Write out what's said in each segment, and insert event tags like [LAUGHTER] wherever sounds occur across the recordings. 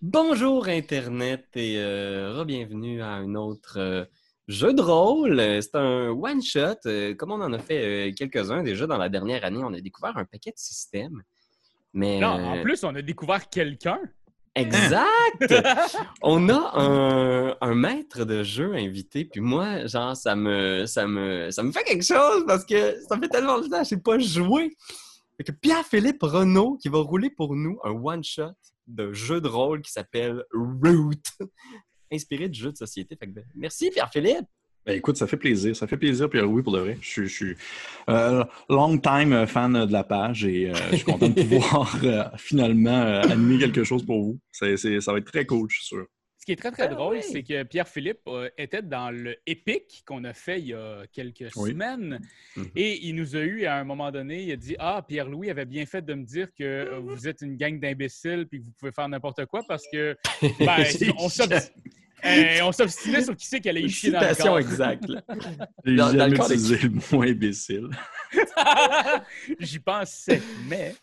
Bonjour Internet et euh, bienvenue à un autre euh, jeu de rôle. C'est un one-shot. Euh, comme on en a fait euh, quelques-uns déjà dans la dernière année, on a découvert un paquet de systèmes. Mais, Non, en euh, plus, on a découvert quelqu'un. Exact! [LAUGHS] On a un, un maître de jeu invité, puis moi, genre, ça me, ça me, ça me fait quelque chose parce que ça fait tellement longtemps que je n'ai pas joué. Fait que Pierre-Philippe Renaud qui va rouler pour nous un one-shot de jeu de rôle qui s'appelle Root, [LAUGHS] inspiré du jeu de société. Fait que, ben, merci Pierre-Philippe! Ben, écoute, ça fait plaisir. Ça fait plaisir, Pierre oui, pour de vrai. Je suis, je suis euh, long time fan de la page et euh, je suis content de [LAUGHS] pouvoir euh, finalement euh, animer quelque chose pour vous. Ça va être très cool, je suis sûr. Ce qui est très, très Ah drôle, oui. c'est que Pierre-Philippe euh, était dans le Epic qu'on a fait il y a quelques Oui. semaines. Mhm. Et il nous a eu à un moment donné, il a dit Ah, Pierre-Louis avait bien fait de me dire que euh, vous êtes une gang d'imbéciles puis que vous pouvez faire n'importe quoi parce que [LAUGHS] ben, on euh, on s'obstinait sur qui c'est qui allait y chier dans le corps. exacte. [LAUGHS] J'ai Dans- dans le jamais utilisé le mot imbécile. [LAUGHS] J'y pensais, mais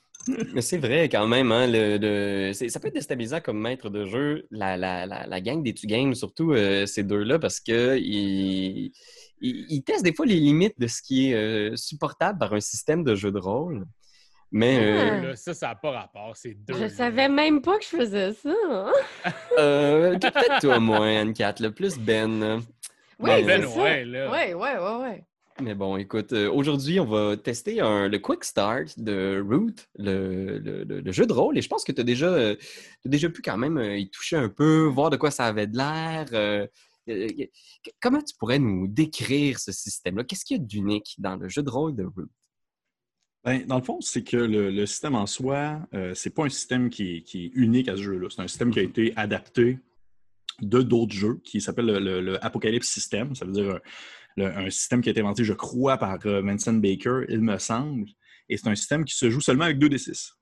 Mais c'est vrai quand même, hein, le, ça peut être déstabilisant comme maître de jeu, la, la, la, la gang des Tu Games, surtout euh, ces deux-là, parce que ils, ils- ils testent des fois les limites de ce qui est euh, supportable par un système de jeu de rôle. Mais euh, Ah. là, ça, ça n'a pas rapport. C'est deux. Je là. savais même pas que je faisais ça. hein. euh, peut-être toi moins, Anne-Cat, le plus Ben. Oui, Ben, Ben ça. ouais, là. Ouais, ouais, ouais, ouais. Mais bon, écoute, euh, aujourd'hui, on va tester un- le Quick Start de Root, le, le- le- le jeu de rôle. Et je pense que tu as déjà, euh, déjà pu quand même euh, y toucher un peu, voir de quoi ça avait de l'air. euh, comment tu pourrais nous décrire ce système-là? Qu'est-ce qu'il y a d'unique dans le jeu de rôle de Root? Ben, dans le fond, c'est que le, le système en soi, euh, c'est pas un système qui est, qui est unique à ce jeu-là. C'est un système qui a été adapté de d'autres jeux qui s'appelle le, Apocalypse System. Ça veut dire un, le- un système qui a été inventé, je crois, par euh, Vincent Baker, il me semble. Et c'est un système qui se joue seulement avec 2d6.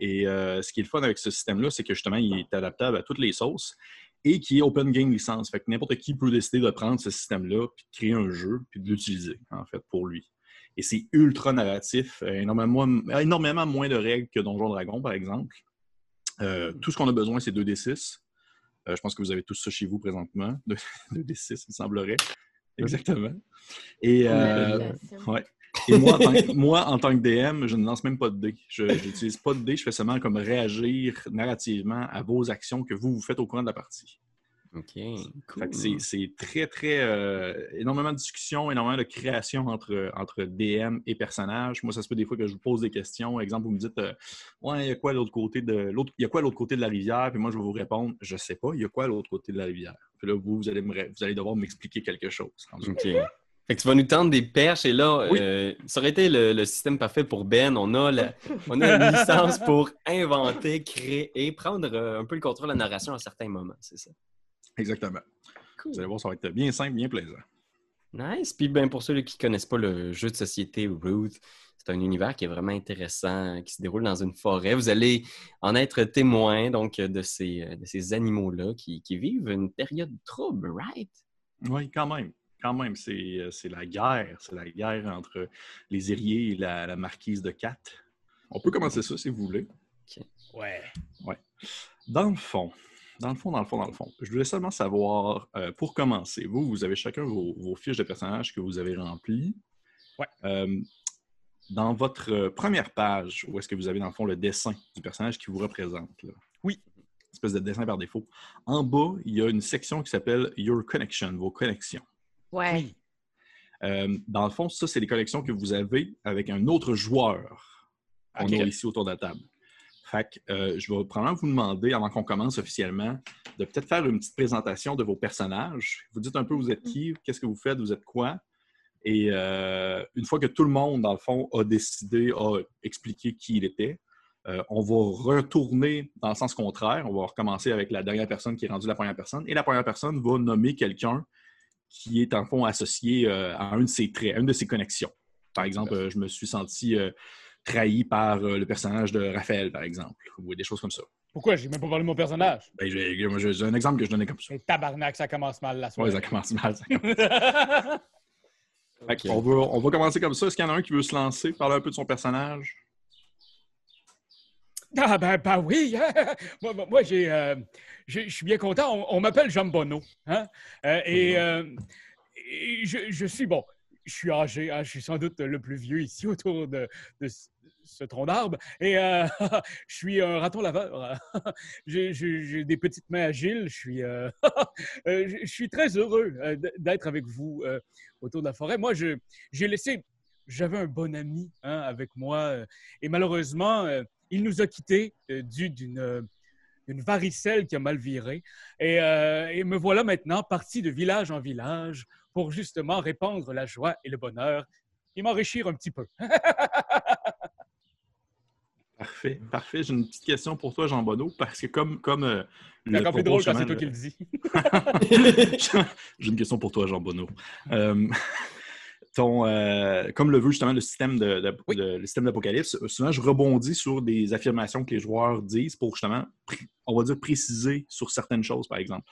Et euh, ce qui est le fun avec ce système-là, c'est que justement, il est adaptable à toutes les sauces et qui est open game licence. Fait que n'importe qui peut décider de prendre ce système-là, puis de créer un jeu, puis de l'utiliser, en fait, pour lui. Et c'est ultra narratif, euh, énormément, énormément moins de règles que Donjon Dragon, par exemple. Euh, tout ce qu'on a besoin, c'est 2d6. Euh, je pense que vous avez tous ça chez vous présentement. [LAUGHS] 2d6, il semblerait. [LAUGHS] Exactement. Et, euh, ouais. Et moi, en tant que, moi, en tant que DM, je ne lance même pas de dés. Je n'utilise pas de dés. Je fais seulement comme réagir narrativement à vos actions que vous, vous faites au courant de la partie. OK, cool. c'est- très, très. euh, énormément de discussions, énormément de création entre, entre DM et personnages. Moi, ça se peut des fois que je vous pose des questions. Exemple, vous me dites euh, Ouais, il y a quoi à l'autre côté de l'autre. Il y a quoi l'autre côté de la rivière? Puis moi, je vais vous répondre Je sais pas, il y a quoi à l'autre côté de la rivière? Puis là, vous, vous allez, me vous allez devoir m'expliquer quelque chose. OK. Fait que tu vas nous tendre des perches et là, Oui. euh, ça aurait été le, le système parfait pour Ben. On a, la- on a une licence pour inventer, créer, prendre un peu le contrôle de la narration à certains moments, c'est ça? Exactement. Cool. Vous allez voir, ça va être bien simple, bien plaisant. Nice. Puis ben, pour ceux qui ne connaissent pas le jeu de société Root, c'est un univers qui est vraiment intéressant, qui se déroule dans une forêt. Vous allez en être témoin donc de ces, de ces animaux-là qui, qui vivent une période trouble, right? Oui, quand même. Quand même, c'est euh, c'est la guerre. C'est la guerre entre les Ériers et la, la marquise de Cat. On peut commencer ça si vous voulez. Ouais. Dans le fond, dans le fond, dans le fond, dans le fond, je voulais seulement savoir, euh, pour commencer, vous, vous avez chacun vos, vos fiches de personnages que vous avez remplies. Ouais. Euh, dans votre euh, première page, où est-ce que vous avez, dans le fond, le dessin du personnage qui vous représente? là? Oui. Une espèce de dessin par défaut. En bas, il y a une section qui s'appelle Your Connection, vos connexions. Ouais. Oui. Euh, dans le fond, ça, c'est les connexions que vous avez avec un autre joueur qu'on Ok. a ici autour de la table. Fait que euh, je vais probablement vous demander, avant qu'on commence officiellement, de peut-être faire une petite présentation de vos personnages. Vous dites un peu vous êtes qui, qu'est-ce que vous faites, vous êtes quoi? Et euh, une fois que tout le monde, dans le fond, a décidé, a expliqué qui il était, euh, on va retourner dans le sens contraire. On va recommencer avec la dernière personne qui est rendue la première personne. Et la première personne va nommer quelqu'un qui est en fond associé à un de ses traits, à une de ses connexions. Par exemple, je me suis senti trahi par euh, le personnage de Raphaël, par exemple, ou des choses comme ça. Pourquoi? J'ai même pas parlé de mon personnage. Ben, j'ai un exemple que je donnais comme ça. Tabarnak, ça commence mal la soirée. ça commence mal. ça commence- [LAUGHS] Fait qu'on va, on va commencer comme ça. Est-ce qu'il y en a un qui veut se lancer, parler un peu de son personnage? Ah ben, ben oui. moi, [LAUGHS] moi, moi, j'ai, euh, j'ai- je suis bien content. On, on m'appelle Jean Bonneau. Hein? Euh, et, euh, et je, je suis bon. Je suis âgé. hein, je suis sans doute le plus vieux ici [LAUGHS] autour de, de ce- tronc d'arbre. Et euh, [LAUGHS] je suis un raton laveur. [LAUGHS] j'ai, des petites mains agiles. Je suis, euh, [LAUGHS] euh, très heureux d'être avec vous autour de la forêt. Moi, j'ai laissé. J'avais un bon ami hein, avec moi. et malheureusement, il nous a quittés dû d'une varicelle qui a mal viré. Et me voilà maintenant parti de village en village pour justement répandre la joie et le bonheur et m'enrichir un petit peu. Parfait, parfait. J'ai une petite question pour toi, Jean Bonneau, parce que comme, comme euh, C'est encore plus drôle quand c'est toi qui le dis. [LAUGHS] J'ai une question pour toi, Jean Bonneau. Euh, [LAUGHS] ton, euh, comme le veut justement le système de, de- Oui. de- le système d'Apocalypse, souvent je rebondis sur des affirmations que les joueurs disent pour justement, on va dire, préciser sur certaines choses, par exemple.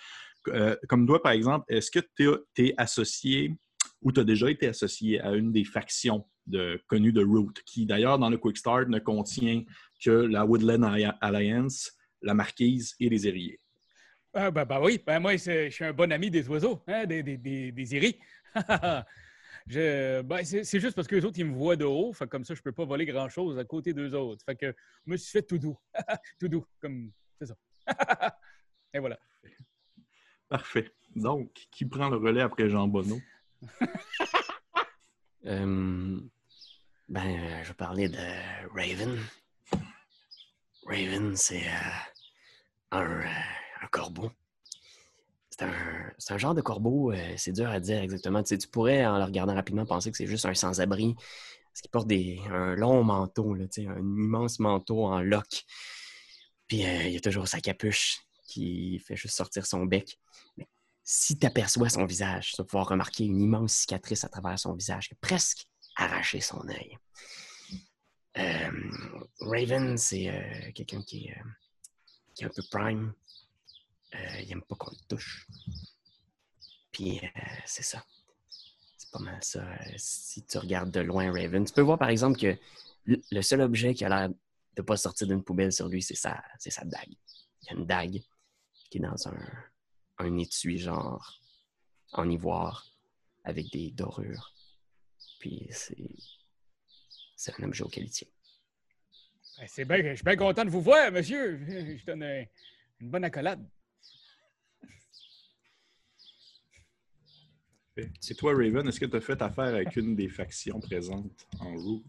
Comme toi, par exemple, est-ce que tu es associé ou tu as déjà été associé à une des factions? De, connues de Root, qui d'ailleurs dans le Quick Start ne contient que la Woodland Alli- Alliance, la Marquise et les Hérriers? Ah, ben, ben oui, ben moi, je suis un bon ami des oiseaux, hein, des, des, des, des iris. [LAUGHS] Je- ben, c'est c'est juste parce que les autres, ils me voient de haut. Fait comme ça, je peux pas voler grand-chose à côté d'eux autres. Fait que je me suis fait tout doux. [LAUGHS] tout doux, comme... C'est ça. [LAUGHS] Et voilà. Parfait. Donc, qui prend le relais après Jean Bonneau? Euh, ben, euh, je vais parler de Raven. Raven, c'est euh, un, euh, un corbeau. C'est un, genre de corbeau, c'est dur à dire exactement. Tu, pourrais, en le regardant rapidement, penser que c'est juste un sans-abri. Parce qu'il porte des, un long manteau, là, un immense manteau en loques. Puis il a toujours sa capuche qui fait juste sortir son bec. Si tu aperçois son visage, tu vas pouvoir remarquer une immense cicatrice à travers son visage presque arraché son œil. Euh, Raven, c'est euh, quelqu'un qui, est, euh, qui est un peu prime. Il aime pas qu'on le touche. Puis c'est ça. C'est pas mal ça. Si tu regardes de loin Raven, tu peux voir par exemple que le seul objet qui a l'air de pas sortir d'une poubelle sur lui, c'est sa, c'est sa dague. Il y a une dague qui est dans un, un étui genre en ivoire avec des dorures. Puis c'est c'est un objet auquel il tient. Ben, C'est bien, je suis bien content de vous voir, monsieur. [LAUGHS] Je donne un- une bonne accolade. Et toi, Raven, est-ce que tu as fait affaire avec une des factions présentes en route?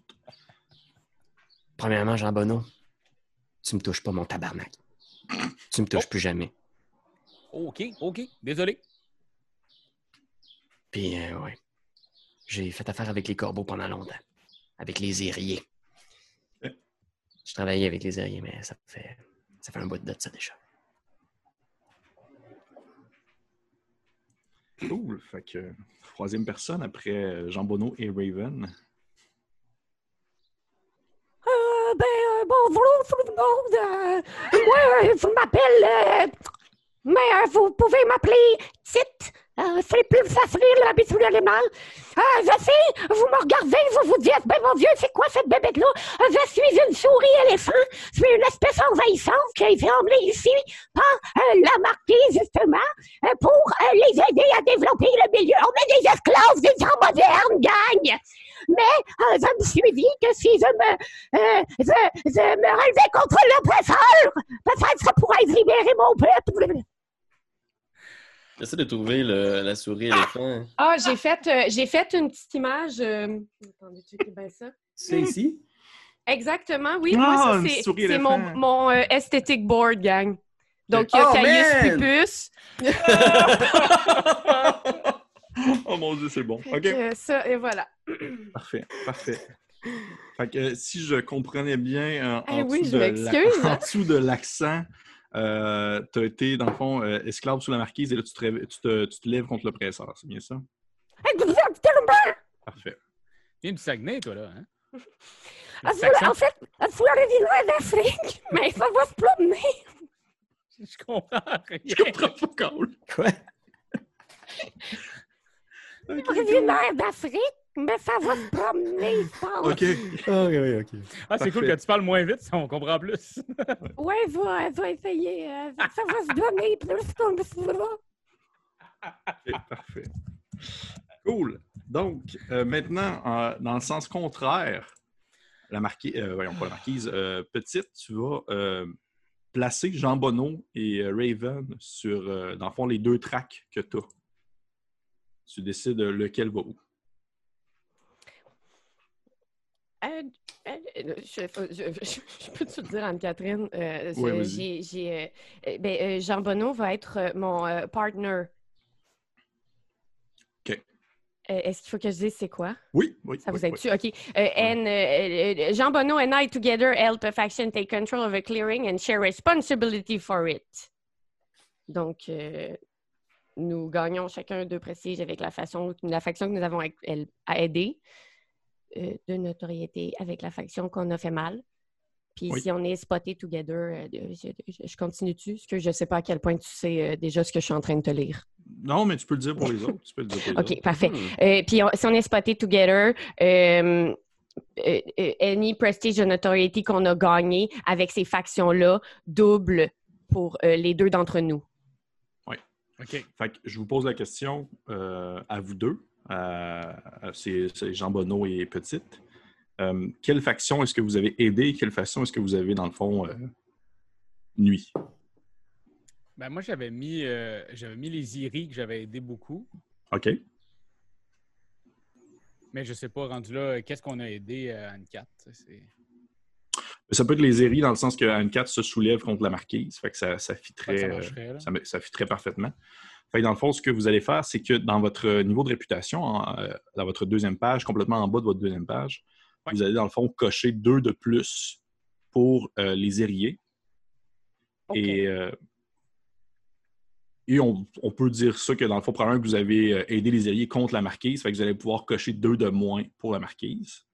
Premièrement, Jean Bonneau, tu me touches pas mon tabarnak. Tu me touches plus jamais. OK, OK. Désolé. Puis, euh, ouais. J'ai fait affaire avec les corbeaux pendant longtemps. Avec les hérriers. Je travaillais avec les hérriers, mais ça fait, ça fait un bout de date, ça, déjà. Cool. Fait que troisième personne après euh, Jean Bonneau et Raven. Euh, ben, euh, bonjour tout le monde. Euh, moi, euh, je m'appelle. Mais euh, vous pouvez m'appeler Tite. Euh, c'est plus facile habituellement. Euh, je sais, vous me regardez, vous vous dites, ben mon Dieu, c'est quoi cette bébête-là? Euh, je suis une souris éléphant. Je suis une espèce envahissante qui a été emmenée ici par euh, la marquise, justement, euh, pour euh, les aider à développer le milieu. On est des esclaves des temps modernes, gang! Mais je me suis dit que si je me, je, je me relevais contre l'oppresseur, peut-être ça pourrait libérer mon peuple. J'essaie de trouver le- la souris éléphant. Ah, j'ai fait, euh, j'ai fait une petite image. euh, Attendez, checkez bien ça. C'est ici? Exactement, oui. Ah, moi, ça, c'est, mon, mon euh, aesthetic board, gang. Donc, il y a Oh, Caius! Pupus. [LAUGHS] oh mon dieu, c'est bon. Fait OK. que ça, et voilà. Parfait, parfait. Fait que euh, si je comprenais bien, euh, en, Eh oui, dessous je de la- m'excuse, en dessous de l'accent, euh, tu as été, dans le fond, euh, esclave sous la marquise et là, tu te, réve- tu te, tu te lèves contre l'oppresseur. C'est bien ça? Parfait. Viens du Saguenay, toi, là. Hein? [LAUGHS] Ah. En fait, vous l'avez dit loin d'Afrique, mais ça va se promener. Je comprends rien. Je comprends pas, Carl. Quoi? D'Afrique. Mais ça va se promener, je pense. [LAUGHS] OK. Ah, oui, oui, OK. Ah, c'est cool que tu parles moins vite, ça, on comprend plus. [LAUGHS] Ouais, elle va, elle va essayer. euh, ça va se donner plus comme ça. Ok, parfait. Cool. Donc, euh, maintenant, euh, dans le sens contraire, la marquise, euh, voyons pas la marquise, euh, petite, tu vas euh, placer Jean Bonneau et euh, Raven sur, euh, dans le fond, les deux tracks que tu as. Tu décides lequel va où. Euh, euh, je, je, peux te dire, Anne-Catherine, euh, Ouais, j'ai, euh, euh, ben, euh, Jean Bonneau va être euh, mon euh, partner. OK. Euh, est-ce qu'il faut que je dise c'est quoi? Oui, oui. Ça oui, vous oui. aide-tu? OK. Euh, and, Jean Bonneau and I together help a faction take control of a clearing and share responsibility for it. Donc, euh, nous gagnons chacun deux prestiges avec la, façon, la faction que nous avons à, à aider, euh, de notoriété avec la faction qu'on a fait mal. Puis Oui. si on est spoté together, euh, je, je continue-tu? Parce que je ne sais pas à quel point tu sais euh, déjà ce que je suis en train de te lire. Non, mais tu peux le dire pour les autres. Tu peux le dire pour les [LAUGHS] OK, autres. parfait. Euh, puis on- si on est spoté together, euh, euh, euh, any prestige de notoriety qu'on a gagné avec ces factions-là double pour euh, les deux d'entre nous. OK. Fait que je vous pose la question euh, à vous deux. Euh, c'est c'est Jean Bonneau et Petite. Euh, quelle faction est-ce que vous avez aidé? Et quelle faction est-ce que vous avez, dans le fond, euh, nuit? Ben, moi, j'avais mis, euh, j'avais mis les Iris que j'avais aidé beaucoup. OK? Mais je sais pas, rendu là, qu'est-ce qu'on a aidé euh, Anne 4? C'est... Ça peut être les Éris dans le sens que Anne 4 se soulève contre la marquise. Fait que ça, ça fitterait, ça euh, ça fitterait parfaitement. Fait que dans le fond, ce que vous allez faire, c'est que dans votre niveau de réputation, en, euh, dans votre deuxième page, complètement en bas de votre deuxième page, Ouais. vous allez dans le fond cocher deux de plus pour euh, les Ériers. OK. Et, euh, et on, on peut dire ça que dans le fond, probablement que vous avez aidé les alliés contre la marquise, fait que vous allez pouvoir cocher deux de moins pour la marquise.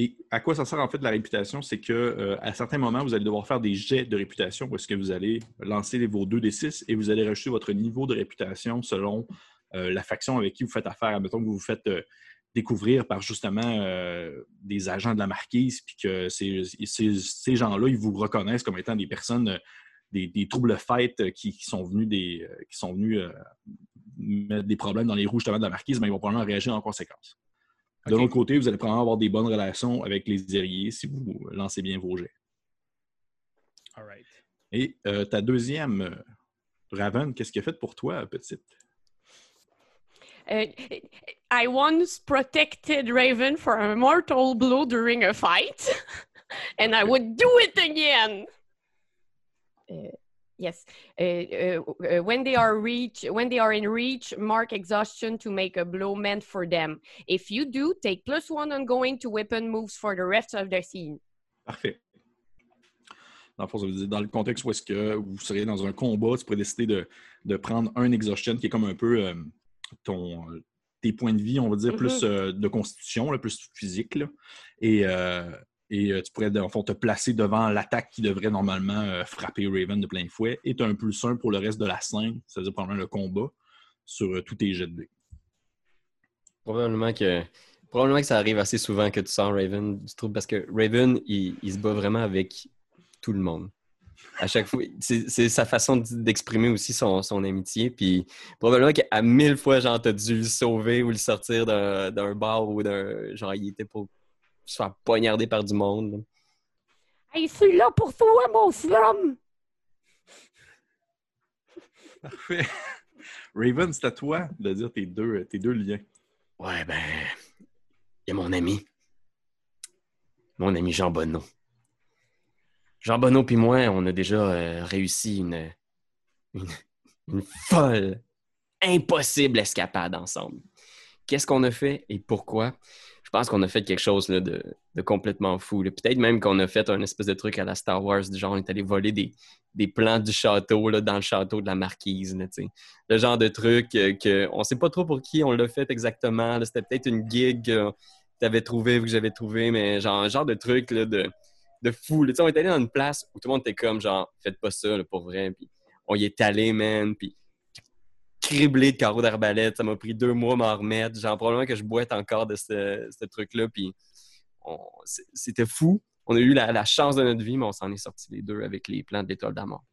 Et à quoi ça sert en fait la réputation? C'est que euh, à certains moments, vous allez devoir faire des jets de réputation est-ce que vous allez lancer vos 2 des 6 et vous allez rajouter votre niveau de réputation selon euh, la faction avec qui vous faites affaire. Admettons que vous vous faites euh, découvrir par justement euh, des agents de la marquise, puis que ces, ces- ces gens-là, ils vous reconnaissent comme étant des personnes, des, troubles fêtes qui, sont venus, des, qui sont venus mettre des problèmes dans les roues justement de la marquise, mais ils vont probablement réagir en conséquence. De OK. l'autre côté, vous allez probablement avoir des bonnes relations avec les guerriers si vous lancez bien vos jets. All right. Et euh, ta deuxième, euh, Raven, qu'est-ce qu'elle a fait pour toi, petite? Euh, I once protected Raven from a mortal blow during a fight, [LAUGHS] and I would do it again. Uh, yes. Uh, uh, uh, when they are reach, when they are in reach, mark exhaustion to make a blow meant for them. If you do, take plus one ongoing to weapon moves for the rest of the scene. Parfait. Dans le fond, ça veut dire, dans le contexte où est-ce que vous seriez dans un combat, tu pourrais décider de, de prendre un exhaustion qui est comme un peu euh, ton, euh, tes points de vie, on va dire, Mhm. plus euh, de constitution, là, plus physique. là. Et, euh, et euh, tu pourrais, te placer devant l'attaque qui devrait normalement euh, frapper Raven de plein fouet. Et tu as un plus un pour le reste de la scène, c'est-à-dire pendant le combat, sur euh, tous tes jets de dés. Probablement que, probablement que ça arrive assez souvent que tu sens Raven du trouble parce que Raven, il, il se bat vraiment avec tout le monde. À chaque fois, c'est sa façon d'exprimer aussi son, son amitié. Puis probablement qu'à mille fois, genre, t'as dû le sauver ou le sortir d'un d'un bar ou d'un. Genre, il était pour se faire poignarder par du monde. Hey, je suis là pour toi, mon slum! [LAUGHS] Parfait. Raven, c'est à toi de dire tes deux, tes deux liens. Ouais, ben. Il y a mon ami. Mon ami Jean Bonneau. Jean Bonneau puis moi, on a déjà euh, réussi une, une, une folle, impossible escapade ensemble. Qu'est-ce qu'on a fait et pourquoi? Je pense qu'on a fait quelque chose là, de, complètement fou. Peut-être même qu'on a fait un espèce de truc à la Star Wars, du genre on est allé voler des, des plans du château là, dans le château de la marquise. là, le genre de truc euh, que on sait pas trop pour qui on l'a fait exactement. C'était peut-être une gig que tu avais trouvé ou que j'avais trouvé, mais genre un genre de truc de, de fou. on est allé dans une place où tout le monde était comme genre faites pas ça pour vrai. Puis on y est allé, man. Puis criblé de carreaux d'arbalète. Ça m'a pris deux mois à m'en remettre. Genre, probablement que je boite encore de ce, ce truc-là. Puis c'était fou. On a eu la, la chance de notre vie, mais on s'en est sortis les deux avec les plans de l'étoile d'amour.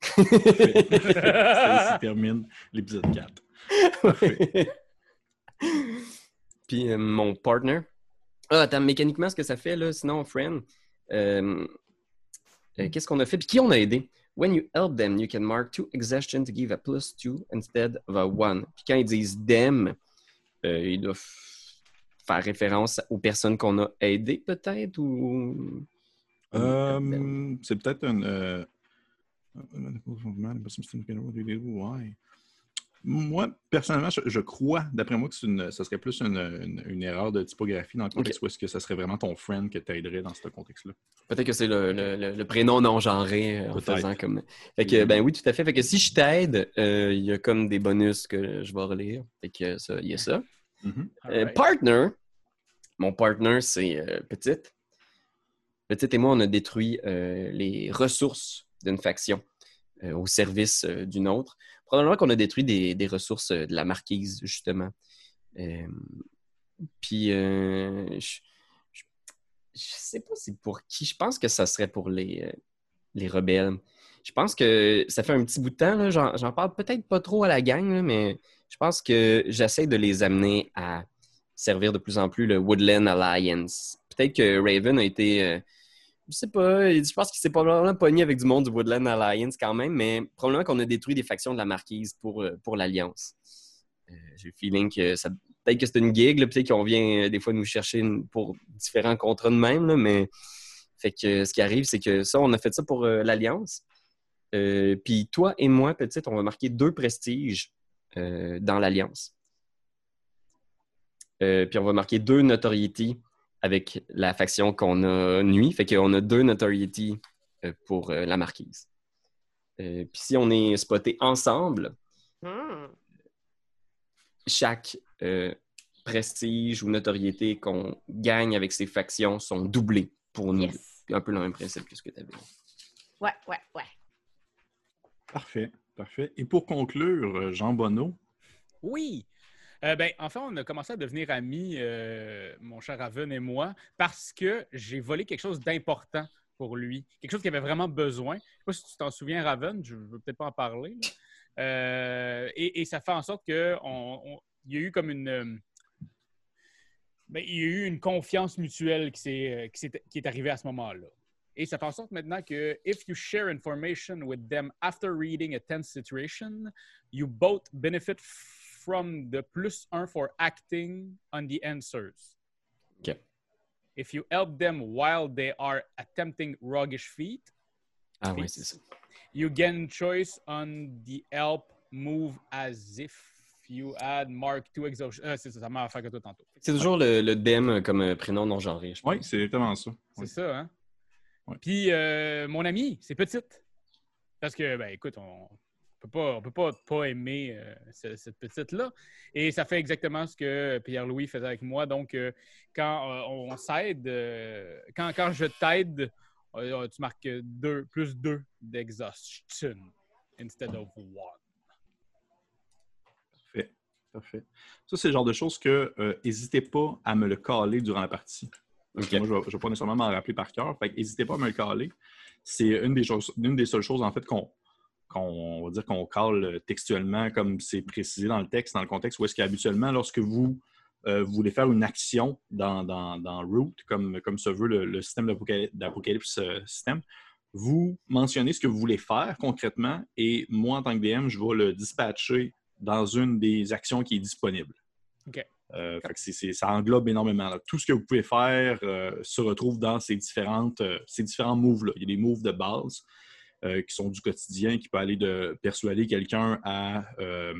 Ça ici termine l'épisode 4. Parfait. [LAUGHS] Puis euh, mon partner. Ah, attends, mécaniquement, ce que ça fait, là, sinon, friend, euh, euh, qu'est-ce qu'on a fait? Puis qui on a aidé? When you help them, you can mark two exhaustion to give a plus two instead of a one. Puis quand ils disent them, euh, ils doivent faire référence aux personnes qu'on a aidées, peut-être, ou... Euh, c'est peut-être un. euh. Moi, personnellement, je, je crois, d'après moi, que une, ça serait plus une, une- une erreur de typographie dans le contexte où est-ce que ça serait vraiment ton friend que t'aiderais dans ce contexte-là. Peut-être que c'est le, le- le- le prénom non genré euh, en faisant comme. Fait que, ben oui, tout à fait. Fait que si je t'aide, euh, il y a comme des bonus que je vais relire. Fait que ça, il y a ça. Mhm. Euh, partner, mon partner, c'est euh, Petite. Petite et moi, on a détruit euh, les ressources d'une faction euh, au service euh, d'une autre. Probablement qu'on a détruit des, ressources euh, de la marquise, justement. Euh, Puis, euh, je, sais pas c'est pour qui. Je pense que ça serait pour les, les rebelles. Je pense que ça fait un petit bout de temps, j'en parle peut-être pas trop à la gang, mais je pense que j'essaie de les amener à servir de plus en plus le Woodland Alliance. Peut-être que Raven a été. Euh, je sais pas, je pense qu'il s'est probablement pogné avec du monde du Woodland Alliance quand même, mais probablement qu'on a détruit des factions de la marquise pour, euh, pour l'Alliance. Euh, J'ai le feeling que. Peut-être que c'est une gig, peut-être qu'on vient euh, des fois nous chercher pour différents contrats de même, mais. Fait que ce qui arrive, c'est que ça, on a fait ça pour euh, l'Alliance. Euh, Puis toi et moi, petite, on va marquer deux prestiges euh, dans l'Alliance. Euh, puis on va marquer deux notoriety avec la faction qu'on a nuit. Fait qu'on a deux notoriety euh, pour euh, la marquise. Euh, puis si on est spoté ensemble, Hmm. chaque euh, prestige ou notoriété qu'on gagne avec ces factions sont doublés pour nous. Yes. Un peu le même principe que ce que tu avais. Ouais, ouais, ouais. Parfait, parfait. Et pour conclure, Jean Bonneau, Oui. Euh, enfin, on a commencé à devenir amis, euh, mon cher Raven et moi, parce que j'ai volé quelque chose d'important pour lui. Quelque chose qu'il avait vraiment besoin. Je ne sais pas si tu t'en souviens, Raven, je ne veux peut-être pas en parler. Euh, et, ça fait en sorte qu'il y a eu comme une. ben, il y a eu une confiance mutuelle qui, s'est- qui est arrivée à ce moment-là. Et ça fait en sorte maintenant que if you share information with them after reading a tense situation, you both benefit from the plus un for acting on the answers. OK. If you help them while they are attempting roguish feat, Ah oui, Peace. c'est ça. you gain choice on the help move as if you add mark to exhaustion. Ah, c'est ça, ça m'a affaire que toi tantôt. C'est toujours le, le dem comme euh, prénom non genré, je pense. oui, c'est exactement ça. C'est Oui. ça, hein? Puis, euh, mon ami, c'est petite. Parce que, ben, écoute, on peut pas, on peut pas pas aimer euh, ce- cette petite-là. Et ça fait exactement ce que Pierre-Louis faisait avec moi. Donc, euh, quand euh, on s'aide, quand, quand je t'aide, tu marques deux, plus deux d'exhaustion instead of one. Parfait, parfait. Ça, c'est le genre de choses que n'hésitez pas à me le caler durant la partie. Moi, je ne vais, pas nécessairement m'en rappeler par cœur. Fait n'hésitez pas à me le caler. C'est une des choses, une des seules choses en fait qu'on qu'on on va dire qu'on cale textuellement comme c'est précisé dans le texte, dans le contexte, où est-ce qu'habituellement, lorsque vous euh, voulez faire une action dans, dans, dans Root, comme, comme se veut le, le système d'Apocalypse euh, système, vous mentionnez ce que vous voulez faire concrètement et moi, en tant que DM, je vais le dispatcher dans une des actions qui est disponible. OK. Euh, fait que ça englobe énormément. là. Tout ce que vous pouvez faire euh, se retrouve dans ces, différentes, euh, ces différents moves-là. Il y a des moves de base euh, qui sont du quotidien, qui peut aller de persuader quelqu'un à, euh,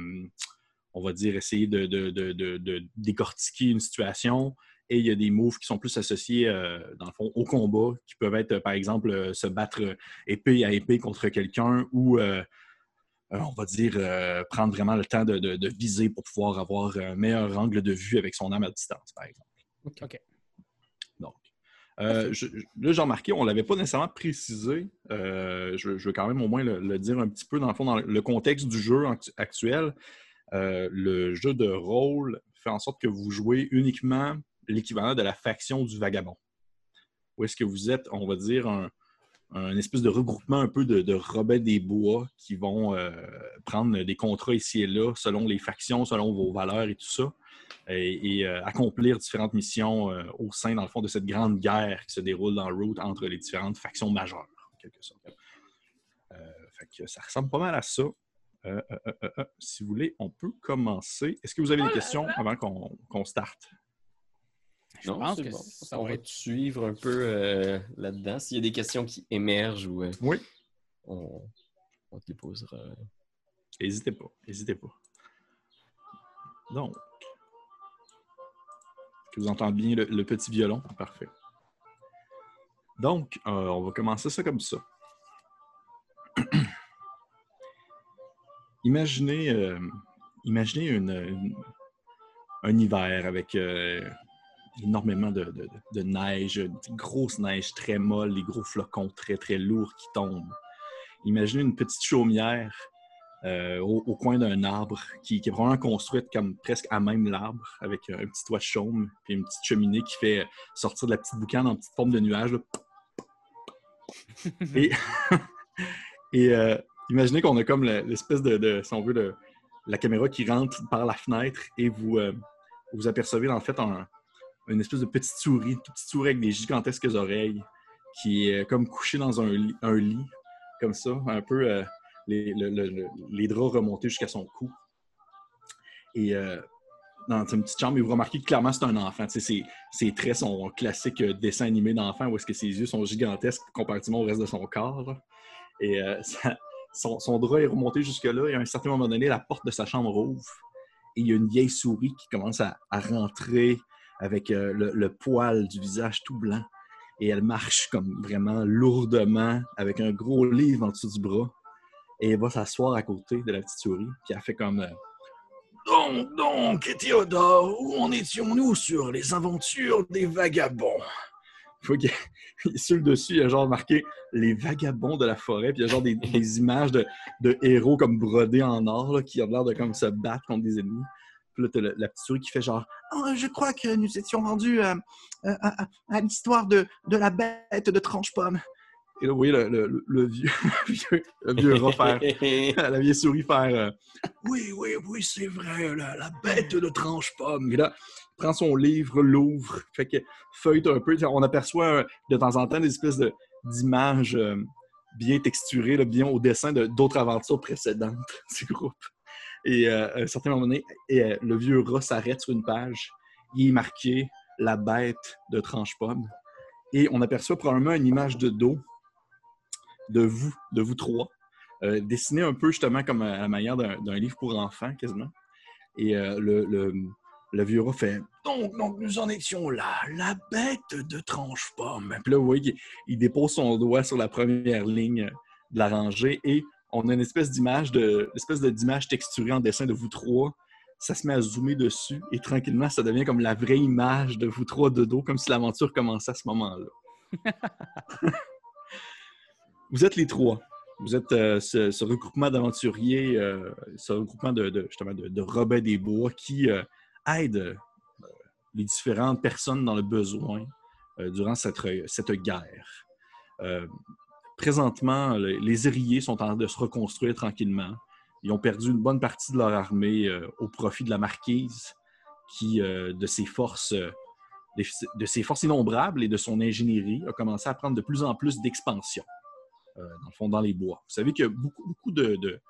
on va dire, essayer de, de- décortiquer une situation. Et il y a des moves qui sont plus associés, euh, dans le fond, au combat, qui peuvent être, par exemple, se battre épée à épée contre quelqu'un ou, on va dire, prendre vraiment le temps de, viser pour pouvoir avoir un meilleur angle de vue avec son arme à distance, par exemple. OK. Donc, euh, là, j'ai remarqué, on ne l'avait pas nécessairement précisé. Euh, je, veux quand même au moins le, dire un petit peu, dans le fond, dans le contexte du jeu act- actuel. euh, le jeu de rôle fait en sorte que vous jouez uniquement l'équivalent de la faction du vagabond. Où est-ce que vous êtes, on va dire, un, espèce de regroupement un peu de, de des Bois qui vont prendre des contrats ici et là selon les factions, selon vos valeurs et tout ça, et, et, euh, accomplir différentes missions euh, au sein, dans le fond, de cette grande guerre qui se déroule dans Route entre les différentes factions majeures, en quelque sorte. Euh, fait que ça ressemble pas mal à ça. Euh, euh, euh, euh, si vous voulez, on peut commencer. Est-ce que vous avez des questions avant qu'on qu'on starte? Je Non, pense que bon. ça on va être- te suivre un peu euh, là-dedans. S'il y a des questions qui émergent ou euh, Oui. on, on te les posera. N'hésitez pas, n'hésitez pas. Donc, vous entendez bien le, petit violon? Parfait. Donc, euh, on va commencer ça comme ça. [CLEARS THROAT] imaginez, euh, un hiver avec euh, énormément de, de- de neige, de grosse neige très molle, des gros flocons très très lourds qui tombent. Imaginez une petite chaumière euh, au, au coin d'un arbre qui, qui est vraiment construite comme presque à même l'arbre avec un petit toit de chaume puis une petite cheminée qui fait sortir de la petite boucane en petite forme de nuage. là. [LAUGHS] et [LAUGHS] et euh, imaginez qu'on a comme le- l'espèce de, de- si on veut, de- la caméra qui rentre par la fenêtre et vous, euh, vous apercevez en fait un- une espèce de petite souris, une petite souris avec des gigantesques oreilles qui est comme couchée dans un lit, un lit comme ça, un peu euh, les, le- le- le- les draps remontés jusqu'à son cou. Et euh, dans une petite chambre, vous remarquez que clairement c'est un enfant. Ses, ses traits sont classiques euh, dessin animé d'enfant où est-ce que ses yeux sont gigantesques comparativement au reste de son corps. Et euh, [LAUGHS] son, drap est remonté jusque-là et à un certain moment donné, la porte de sa chambre ouvre et il y a une vieille souris qui commence à, rentrer avec le, le poil du visage tout blanc. Et elle marche comme vraiment lourdement avec un gros livre en dessous du bras. Et elle va s'asseoir à côté de la petite souris. Puis elle fait comme euh, Donc, donc, Théodore, où en étions-nous sur les aventures des vagabonds? Faut qu'il [LAUGHS] sur le dessus, il y a genre marqué les vagabonds de la forêt, puis il y a genre des, [LAUGHS] des images de, de héros comme brodés en or là, qui ont l'air de comme se battre contre des ennemis. Puis là, t'as la petite souris qui fait genre Oh, Je crois que nous étions rendus euh, euh, à, à- à l'histoire de, de la bête de tranche-pomme. Et là, vous voyez le, le- le [LAUGHS] vieux, le vieux, [LAUGHS] la vieille souris faire euh, Oui, oui, oui, c'est vrai, la, la bête de tranche-pomme. Et là, il prend son livre, l'ouvre, fait que feuille un peu. On aperçoit euh, de temps en temps des espèces de- d'images euh, bien texturées, là, bien au dessin de- d'autres aventures précédentes [LAUGHS] du groupe. Et euh, à un certain moment donné, et, le vieux rat s'arrête sur une page. Il est marqué La bête de tranche-pomme. Et on aperçoit probablement une image de dos de vous, de vous trois, euh, dessiné un peu justement comme à la manière d'un livre pour enfants, quasiment. Et euh, le, vieux rat fait donc, donc, nous en étions là, la bête de tranche-pomme. Puis là, vous voyez qu'il il dépose son doigt sur la première ligne de la rangée et on a une espèce d'image de, espèce d'image texturée en dessin de vous trois. Ça se met à zoomer dessus et tranquillement, ça devient comme la vraie image de vous trois de dos, comme si l'aventure commençait à ce moment-là. [LAUGHS] Vous êtes les trois. Vous êtes euh, ce, regroupement d'aventuriers, euh, ce regroupement de, de- justement de, de Robin des Bois qui euh, aide les différentes personnes dans le besoin durant cette, cette guerre. Présentement, les, Ériers sont en train de se reconstruire tranquillement. Ils ont perdu une bonne partie de leur armée au profit de la Marquise, qui, de ses forces, de ses forces innombrables et de son ingénierie, a commencé à prendre de plus en plus d'expansion fond, dans les bois. Vous savez que beaucoup, de,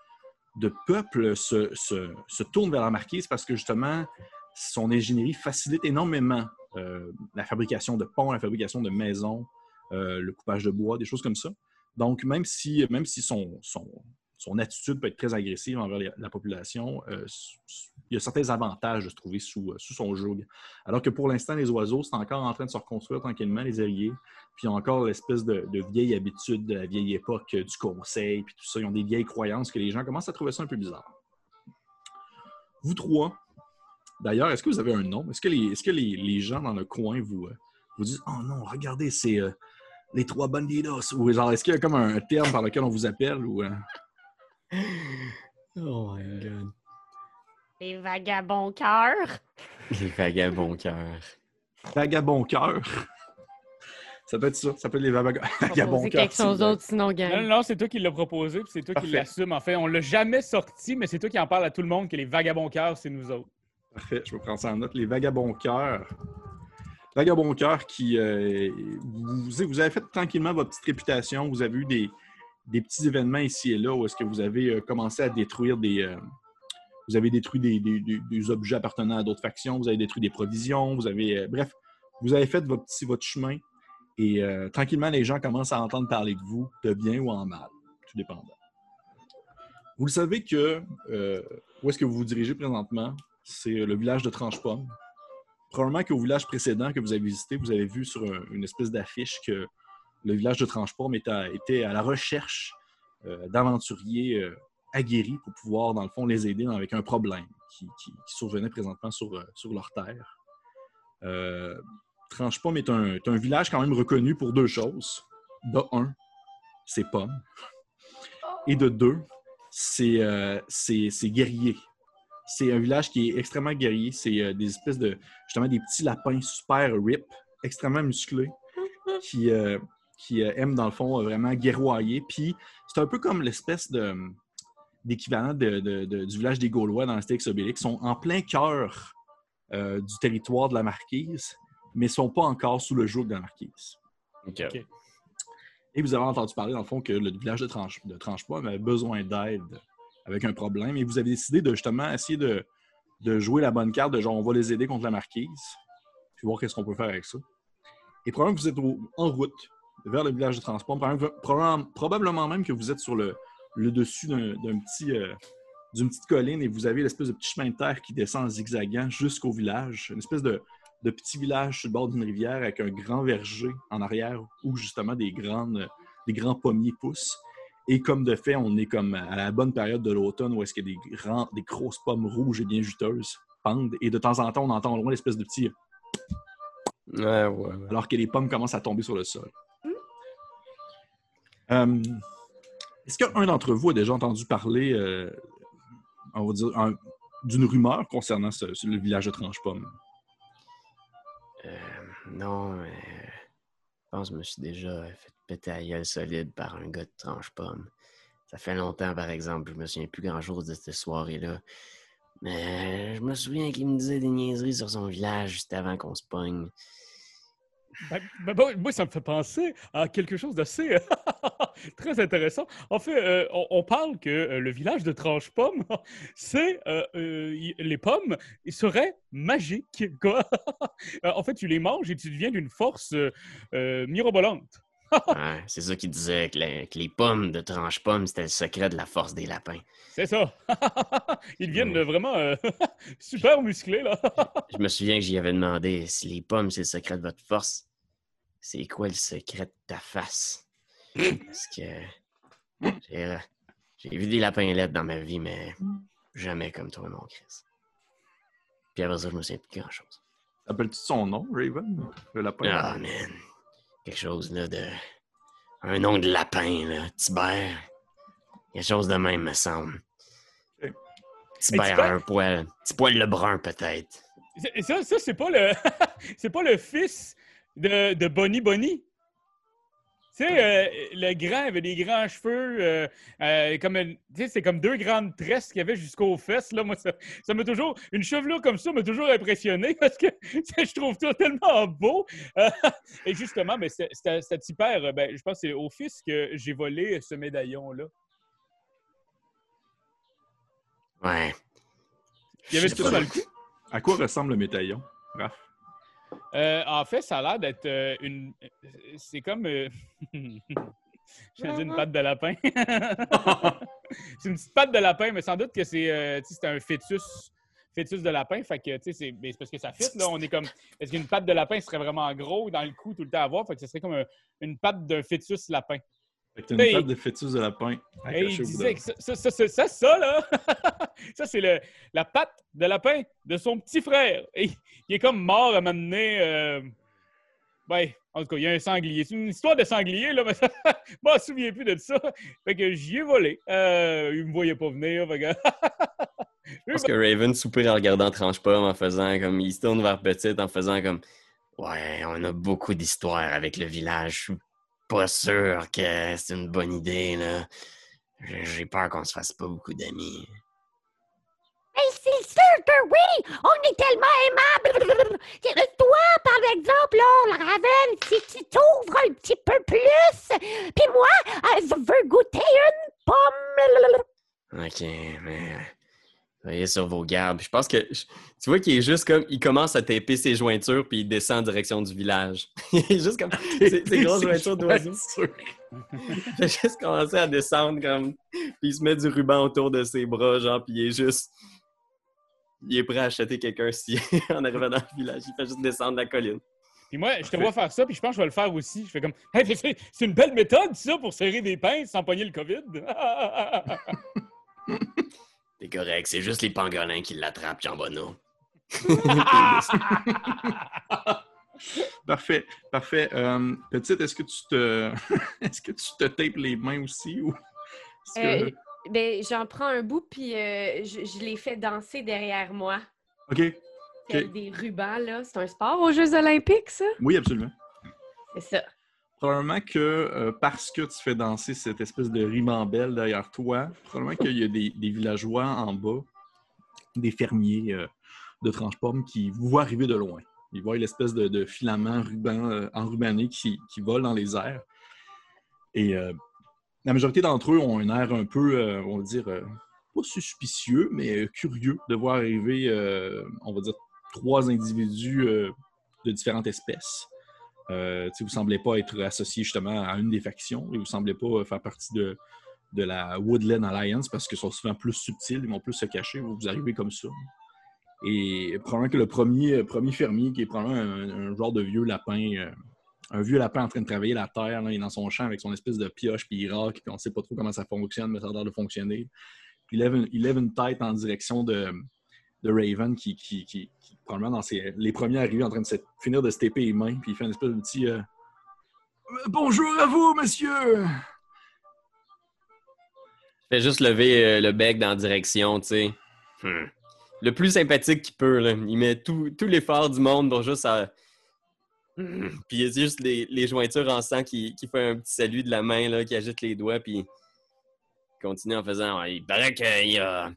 peuples se, tournent vers la marquise parce que justement, son ingénierie facilite énormément euh, la fabrication de ponts, la fabrication de maisons, euh, le coupage de bois, des choses comme ça. Donc, même si, son, attitude peut être très agressive envers la population, euh, il y a certains avantages de se trouver sous, euh, sous son joug. Alors que pour l'instant, les oiseaux, c'est encore en train de se reconstruire tranquillement, les aériers. Puis il y a encore l'espèce de, de vieille habitude de la vieille époque euh, du conseil, puis tout ça. Ils ont des vieilles croyances que les gens commencent à trouver ça un peu bizarre. Vous trois, d'ailleurs, est-ce que vous avez un nom? Est-ce que les, est-ce que les, les gens dans le coin vous, euh, vous disent Oh non, regardez, c'est euh, les trois bandidos? Ou genre, est-ce qu'il y a comme un terme par lequel on vous appelle? Ou, euh, Oh my god. Les vagabonds cœurs. Les vagabonds cœurs. Vagabond cœur. Ça peut être ça. Ça peut être les vagabonds [LAUGHS] cœur. quelque chose d'autre, sinon, Non, gang. non, non, c'est toi qui l'as proposé, puis c'est toi qui l'assume. En fait, on l'a jamais sorti, mais c'est toi qui en parle à tout le monde que les vagabonds cœurs, c'est nous autres. Parfait, je vais prendre ça en note. Les vagabonds cœurs. Vagabonds cœurs qui. euh, vous, vous avez fait tranquillement votre petite réputation. Vous avez eu des, des petits événements ici et là où est-ce que vous avez euh, commencé à détruire des. euh, vous avez détruit des, des- des- des objets appartenant à d'autres factions, vous avez détruit des provisions, vous avez. euh, bref, vous avez fait votre petit votre chemin et euh, tranquillement, les gens commencent à entendre parler de vous, de bien ou en mal, tout dépendant. Vous le savez que euh, où est-ce que vous vous dirigez présentement? C'est le village de Tranche-Pomme. Probablement qu'au village précédent que vous avez visité, vous avez vu sur un- une espèce d'affiche que le village de Tranche-Pomme était, à- la recherche euh, d'aventuriers aguerris pour pouvoir, dans le fond, les aider avec un problème qui, survenait présentement sur, sur leur terre. Tranche-Pomme est un, est un village quand même reconnu pour deux choses. De un, c'est pommes. Et de deux, c'est euh, c'est- guerrier. C'est un village qui est extrêmement guerrier. C'est euh, des espèces de, justement, des petits lapins super rip, extrêmement musclés, qui, euh, qui aiment, dans le fond, vraiment guerroyer. Puis c'est un peu comme l'espèce d'équivalent du village des Gaulois dans Astérix Obélix. Ils sont en plein cœur du territoire de la Marquise, mais ne sont pas encore sous le joug de la Marquise. Et vous avez entendu parler, dans le fond, que le village de, Tranche, de Tranchepois avait besoin d'aide avec un problème. Et vous avez décidé de justement essayer de, de jouer la bonne carte de genre on va les aider contre la marquise, puis voir qu'est-ce qu'on peut faire avec ça. Et probablement que vous êtes au- en route vers le village de transport. Probablement, même que vous êtes sur le, le dessus d'un d'un petit, euh, d'une petite colline et vous avez l'espèce de petit chemin de terre qui descend en zigzagant jusqu'au village. Une espèce de, de petit village sur le bord d'une rivière avec un grand verger en arrière où justement des, grandes, des grands pommiers poussent. Et comme de fait, on est comme à la bonne période de l'automne où est-ce qu'il y a des, grands, des grosses pommes rouges et bien juteuses pendent. Et de temps en temps, on entend loin l'espèce de petit Ouais, ouais, ouais. alors que les pommes commencent à tomber sur le sol. Euh, Est-ce qu'un d'entre vous a déjà entendu parler, euh, on va dire, un- d'une rumeur concernant ce- ce- le village de Tranche-Pomme? Euh, non, mais je pense que je me suis déjà fait péter à gueule solide par un gars de tranche-pomme. Ça fait longtemps, par exemple, je me souviens plus grand-chose de cette soirée-là. Mais je me souviens qu'il me disait des niaiseries sur son village juste avant qu'on se pogne. Ben, ben, bon, moi, ça me fait penser à quelque chose d'assez [LAUGHS] très intéressant. En fait, euh, on, on parle que euh, le village de Tranche-Pomme, [LAUGHS] c'est euh, les pommes seraient magiques. Quoi. [LAUGHS] En fait, tu les manges et tu deviens d'une force mirobolante. Ouais, c'est ça qu'il disait, que, les- que les pommes de tranche-pomme, c'était le secret de la force des lapins. C'est ça. Ils deviennent Ouais. euh, vraiment euh, super musclés, là. Je me souviens que j'y avais demandé si les pommes, c'est le secret de votre force, c'est quoi le secret de ta face? Parce que [LAUGHS] j'ai, euh, j'ai vu des lapins laides dans ma vie, mais jamais comme toi, mon Chris. Puis après ça, je me souviens plus de grand-chose. Appelles-tu son nom, Raven? Le lapin? Ah, man. Quelque chose, là, de... Un nom de lapin, là. Tibère. Quelque chose de même, me semble. Ok. Tibère un poil. Petit poil le brun, peut-être. Ça, ça c'est pas le [LAUGHS] c'est pas le fils de, de Bonnie Bonnie. Tu sais, euh, le grand avait des grands cheveux, euh, euh, comme une- tu sais, c'est comme deux grandes tresses qu'il y avait jusqu'aux fesses. Là. Moi, ça ça m'a toujours. Une chevelure comme ça m'a toujours impressionné parce que [LAUGHS] je trouve ça tellement beau. Euh, et justement, mais c'était euh, Ben, je pense que c'est au fils que j'ai volé ce médaillon-là. Ouais. Il y avait tout ça le cou. À quoi ressemble le médaillon, Raph? Euh, en fait, ça a l'air d'être euh, une. C'est comme. euh, [LAUGHS] dire une patte de lapin. [LAUGHS] c'est une petite patte de lapin, mais sans doute que c'est euh, un fœtus, fœtus de lapin. Fait que, tu sais, c'est mais c'est parce que ça fit, là. On est comme. Est-ce qu'une patte de lapin serait vraiment gros dans le cou tout le temps à voir? Fait que ce serait comme un- une patte d'un fœtus lapin. T'as une patte de fœtus de lapin Et il disait de- que ça, ça, ça, ça, là, [LAUGHS] ça, c'est le- la patte de lapin de son petit frère. Et il est comme mort à m'amener. Euh... Ouais, en tout cas, il y a un sanglier. C'est une histoire de sanglier, là, mais ça... [LAUGHS] je me souviens plus de ça. Fait que j'y ai volé. Euh, il me voyait pas venir. Fait que... [LAUGHS] Je pense que Raven soupire en regardant Tranche Pomme en faisant comme. Il se tourne vers Petite en faisant comme. Ouais, on a beaucoup d'histoires avec le village. Je suis pas sûr que c'est une bonne idée, là. J'ai peur qu'on se fasse pas beaucoup d'amis. Mais c'est sûr que oui! On est tellement aimables! Toi, par exemple, là, Raven, si tu t'ouvres un petit peu plus, puis moi, je veux goûter une pomme! Ok, mais. Soyez sur vos gardes. Je pense que. Tu vois qu'il est juste comme. Il commence à taper ses jointures puis il descend en direction du village. [LAUGHS] il est juste comme. [LAUGHS] Ses, ses grosses jointures d'oiseaux. [LAUGHS] Il a juste commencé à descendre comme. Puis il se met du ruban autour de ses bras, genre, puis il est juste. Il est prêt à acheter quelqu'un si en arrivant dans le village. Il fait juste descendre la colline. Puis moi, je te vois faire ça, puis je pense que je vais le faire aussi. Je fais comme, Hey, c'est une belle méthode, ça, pour serrer des pinces sans pogner le COVID. C'est correct, c'est juste les pangolins qui l'attrapent, Jambonneau. [LAUGHS] Parfait, parfait. Euh, petite, est-ce que tu te [LAUGHS] est-ce que tu te tapes les mains aussi ou que- Euh, ben, j'en prends un bout, puis euh, je, je les fais danser derrière moi. Ok. des rubans, là. C'est un sport aux Jeux olympiques, ça? Oui, absolument. C'est ça. Probablement que euh, parce que tu fais danser cette espèce de ribambelle derrière toi, probablement qu'il y a des, villageois en bas, des fermiers euh, de tranche-pomme qui vous voient arriver de loin. Ils voient l'espèce de, de filament ruban, euh, qui, qui vole dans les airs. Et la majorité d'entre eux ont un air un peu, on va dire, pas suspicieux, mais curieux de voir arriver, on va dire, trois individus de différentes espèces. Euh, vous ne semblez pas être associé justement à une des factions et vous ne semblez pas faire partie de, de la Woodland Alliance parce qu'ils sont souvent plus subtils, ils vont plus se cacher, vous, vous arrivez comme ça. Et probablement que le premier, premier fermier, qui est probablement un, genre de vieux lapin, euh, un vieux lapin en train de travailler la terre, il est dans son champ avec son espèce de pioche, puis il raque, puis on ne sait pas trop comment ça fonctionne, mais ça a l'air de fonctionner. Il lève il lève une tête en direction de, de Raven qui, qui, qui, probablement dans ses, les premiers arrivés en train de se, finir de se taper les mains, puis il fait une espèce de petit euh, Bonjour à vous, monsieur! Il fait juste lever euh, le bec dans la direction, tu sais. Hmm. Le plus sympathique qu'il peut, là. Il met tout, tout l'effort du monde pour juste à... Hmm. Puis il y a juste les, les jointures en sang qui, qui fait un petit salut de la main, là, qui agite les doigts, puis il continue en faisant... Il paraît qu'il y a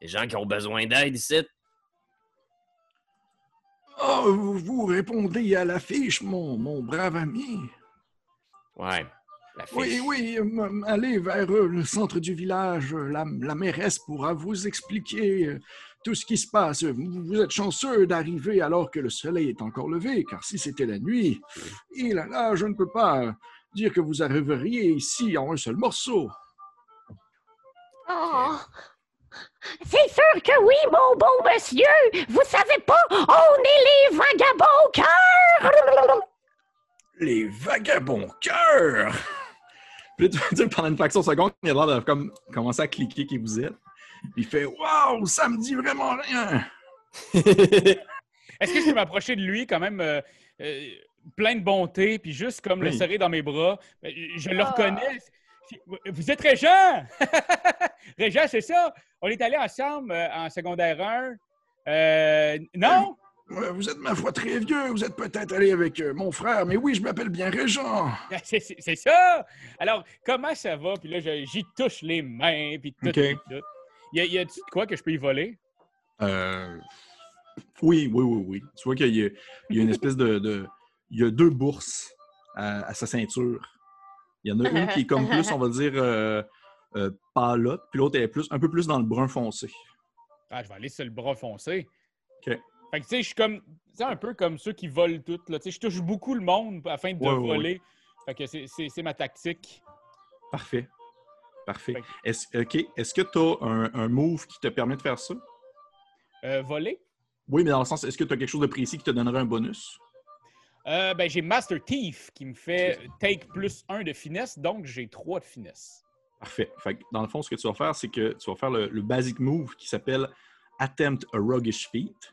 des gens qui ont besoin d'aide ici. Oh, vous, vous répondez à l'affiche, mon, mon brave ami. Ouais. Oui, oui, allez vers euh, le centre du village. euh, La, la mairesse pourra vous expliquer euh, tout ce qui se passe. Vous, vous êtes chanceux d'arriver alors que le soleil est encore levé, car si c'était la nuit, et là, là, je ne peux pas dire que vous arriveriez ici en un seul morceau. Oh! C'est sûr que oui, mon bon monsieur! Vous savez pas, on est les vagabonds cœurs! Les vagabonds cœurs! Puis pendant une fraction de seconde, il a l'air de comme, commencer à cliquer qui vous êtes. Il fait Waouh, ça me dit vraiment rien! [LAUGHS] Est-ce que je peux m'approcher de lui quand même euh, euh, plein de bonté, puis juste comme le serrer dans mes bras? Euh, Je le Ah. reconnais. Vous êtes Régent! [LAUGHS] Régent, c'est ça? On est allés ensemble euh, en secondaire 1. Euh, non? Vous êtes, ma foi, très vieux. Vous êtes peut-être allé avec euh, mon frère, mais oui, je m'appelle bien Régent. [LAUGHS] C'est- C'est ça! Alors, comment ça va? Puis là, j'y touche les mains, puis tout. Tout. Y a- y quoi que je peux y voler? Euh, oui, oui, oui, oui. Tu vois qu'il y, a- il y a une espèce de, de- Il y a deux bourses à, à sa ceinture. Il y en a une qui est comme plus, on [LAUGHS] va dire, euh, euh, puis l'autre est plus, un peu plus dans le brun foncé. Ah, je vais aller sur le bras foncé. OK. Fait que, tu sais, je suis comme. Tu sais, un peu comme ceux qui volent tout. Là. Tu sais, je touche beaucoup le monde afin de Ouais, ouais, voler. Fait que c'est- c'est c'est ma tactique. Parfait. Parfait. Fait- Est-ce OK. Est-ce que tu as un, un move qui te permet de faire ça? Euh, voler? Oui, mais dans le sens, est-ce que tu as quelque chose de précis qui te donnerait un bonus? Euh, ben, j'ai Master Thief qui me fait take plus 1 de finesse, donc j'ai 3 de finesse. Parfait. Fait que dans le fond, ce que tu vas faire, c'est que tu vas faire le, le basic move qui s'appelle Attempt a Roguish Feat.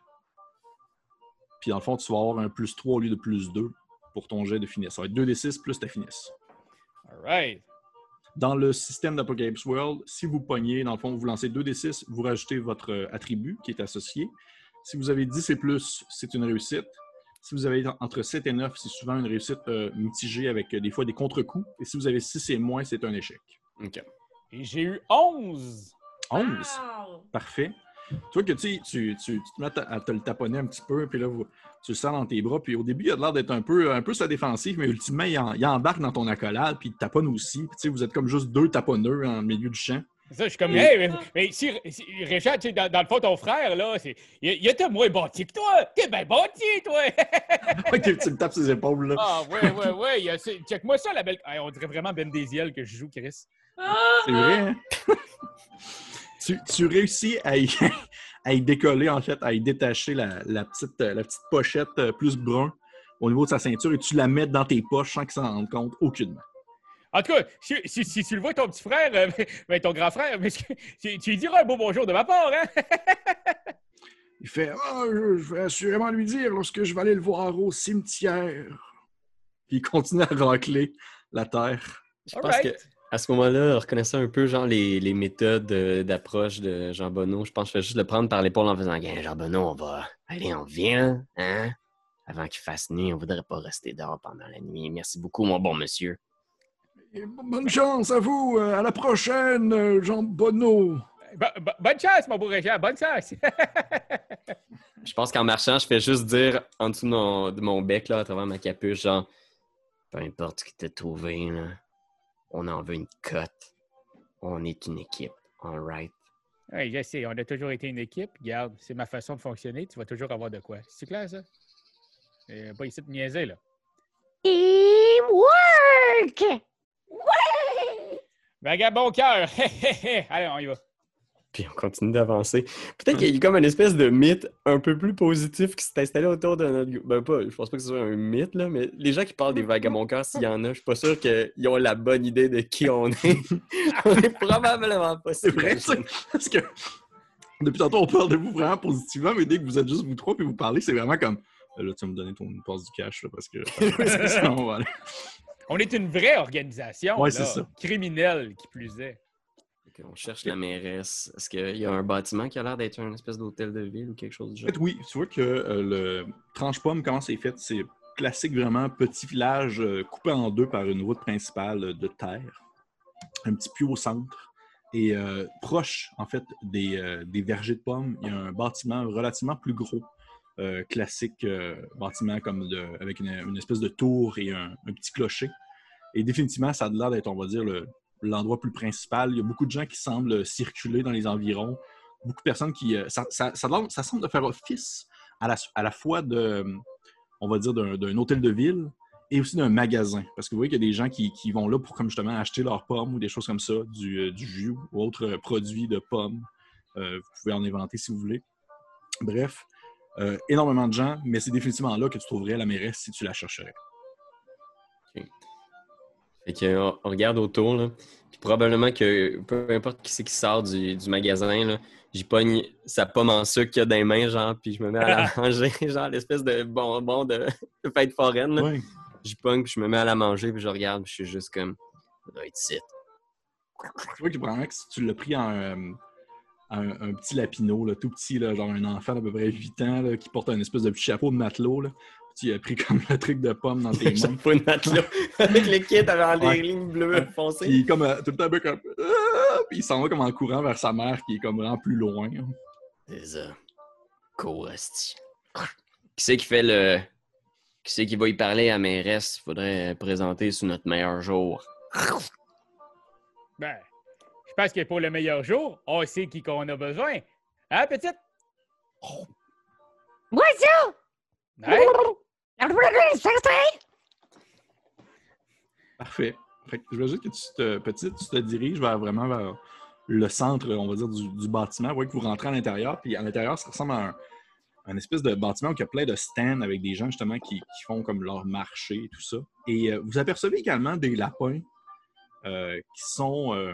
Puis dans le fond, tu vas avoir un plus 3 au lieu de plus 2 pour ton jet de finesse. Ça va être 2d6 plus ta finesse. All right. Dans le système d'Apocalypse World, si vous pognez, dans le fond, vous lancez 2d6, vous rajoutez votre euh, attribut qui est associé. Si vous avez 10 et plus, c'est une réussite. Si vous avez entre 7 et 9, c'est souvent une réussite euh, mitigée avec euh, des fois des contre-coups. Et si vous avez 6 et moins, c'est un échec. OK. Et j'ai eu 11. 11, Wow! parfait. Tu vois que tu, sais, tu, tu, tu te mets à, à te le taponner un petit peu, puis là, vous- tu le sens dans tes bras. Puis au début, il a l'air d'être un peu, un peu sa défensive, mais ultimement, il, en- il embarque dans ton accolade, puis il te taponne aussi. Puis tu sais, vous êtes comme juste deux taponneux en milieu du champ. Ça, je suis comme, hey, mais, mais si, si- Richard, tu sais, dans, dans le fond, ton frère, là, c'est, il, il était moins bâti que toi. T'es bien bâti, toi. [LAUGHS] Ok, tu le tapes ses épaules, là. ah, ouais, ouais, ouais. il y a- c'est- Check-moi ça, la belle. Hey, on dirait vraiment Ben Desiel que je joue, Chris. C'est vrai, hein? [LAUGHS] tu, tu réussis à y, [LAUGHS] à y décoller, en fait, à y détacher la, la petite, la petite pochette euh, plus brun au niveau de sa ceinture et tu la mets dans tes poches sans qu'il s'en rende compte aucunement. En tout cas, si, si- si tu le vois, ton petit frère, euh, [LAUGHS] ben, ton grand frère, mais tu, tu lui diras un beau bonjour de ma part, hein? [LAUGHS] Il fait Ah, je, je vais assurément lui dire lorsque je vais aller le voir au cimetière. Puis il continue à racler la terre. Je pense Alright. que à ce moment-là, reconnaissant un peu genre les, les méthodes euh, d'approche de Jean Bonneau, je pense que je vais juste le prendre par l'épaule en faisant Gain, Jean Bonneau, on va. Allez, on vient, hein? Avant qu'il fasse nuit, on voudrait pas rester dehors pendant la nuit. Merci beaucoup, mon bon monsieur. Et bonne chance à vous. euh, À la prochaine, euh, Jean Bonneau. Bo- bo- bonne chance, mon beau Richard, bonne chance. [LAUGHS] Je pense qu'en marchant, je fais juste dire en dessous de mon, de mon bec, là, à travers ma capuche, genre, peu importe ce qui t'a trouvé, là, on en veut une cote. On est une équipe. All right? oui, je sais, on a toujours été une équipe. Regarde, c'est ma façon de fonctionner. Tu vas toujours avoir de quoi. C'est clair, ça? Euh, pas ici de niaiser, là. Teamwork! Ouais! Vagabond cœur! [LAUGHS] Allez, on y va. Puis on continue d'avancer. Peut-être qu'il y a comme une espèce de mythe un peu plus positif qui s'est installé autour de notre groupe. Ben pas, je pense pas que ce soit un mythe, là, mais les gens qui parlent des vagabonds cœurs, s'il y en a, je suis pas sûr qu'ils ont la bonne idée de qui on est. [LAUGHS] on est probablement pas C'est vrai, ça. Parce que depuis tantôt, on parle de vous vraiment positivement, mais dès que vous êtes juste vous trois puis vous parlez, c'est vraiment comme Euh, là, tu vas me donner ton passe du cash là, parce que [LAUGHS] sinon, on va aller. On est une vraie organisation. Ouais, là, c'est ça. Criminelle, qui plus est. On cherche la mairesse. Est-ce qu'il y a un bâtiment qui a l'air d'être une espèce d'hôtel de ville ou quelque chose du En genre? fait, oui, tu vois que euh, le tranche-pomme, comment c'est fait, c'est classique vraiment petit village euh, coupé en deux par une route principale de terre, un petit puits au centre. Et euh, proche, en fait, des, euh, des vergers de pommes, il y a un bâtiment relativement plus gros, euh, classique euh, bâtiment comme de, avec une, espèce de tour et un, petit clocher. Et définitivement, ça a l'air d'être, on va dire, le- l'endroit plus principal. Il y a beaucoup de gens qui semblent circuler dans les environs. Beaucoup de personnes qui. euh, Ça, ça, semble de faire office à la, à la fois de, on va dire, d'un hôtel de ville et aussi d'un magasin. Parce que vous voyez qu'il y a des gens qui, qui vont là pour comme justement acheter leurs pommes ou des choses comme ça, du, du jus ou autres produits de pommes. Vous pouvez en inventer si vous voulez. Bref, euh, énormément de gens, mais c'est définitivement là que tu trouverais la mairesse si tu la chercherais. Fait que, on, on regarde autour, là. Puis probablement que peu importe qui c'est qui sort du, du magasin, là, j'y pogne sa pomme en sucre qu'il y a dans les mains, genre, puis je me mets à la [LAUGHS] manger, genre l'espèce de bonbon de, [LAUGHS] de fête foraine. là. Ouais. J'y pogne, puis je me mets à la manger, puis je regarde, puis je suis juste comme, ça doit être ici. Tu vois que probablement que si tu l'as pris en euh, un, un petit lapino, là, tout petit, là, genre un enfant d'à peu près 8 ans là, qui porte un espèce de petit chapeau de matelot, là, tu as pris [LAUGHS] comme le truc de pomme dans tes [LAUGHS] mains. pas une matelot. [LAUGHS] Avec les kits avec Ouais. des lignes bleues foncées. Puis comme euh, tout le temps un peu comme. Ah! Puis il s'en va comme en courant vers sa mère qui est comme vraiment plus loin. C'est ça. Qui c'est qui fait le. Qui c'est qui va y parler à mairesse? Faudrait présenter sous notre meilleur jour. Ben, pense que pour le meilleur jour, on sait qui qu'on a besoin. Hein, petite? Moi, ça! Hein? Parfait. Fait que je veux juste que tu te, petite, tu te diriges vers vraiment vers le centre, on va dire, du, du bâtiment. Vous voyez que vous rentrez à l'intérieur, puis à l'intérieur, ça ressemble à un, un espèce de bâtiment où il y a plein de stands avec des gens justement qui, qui font comme leur marché et tout ça. Et euh, vous apercevez également des lapins euh, qui sont euh,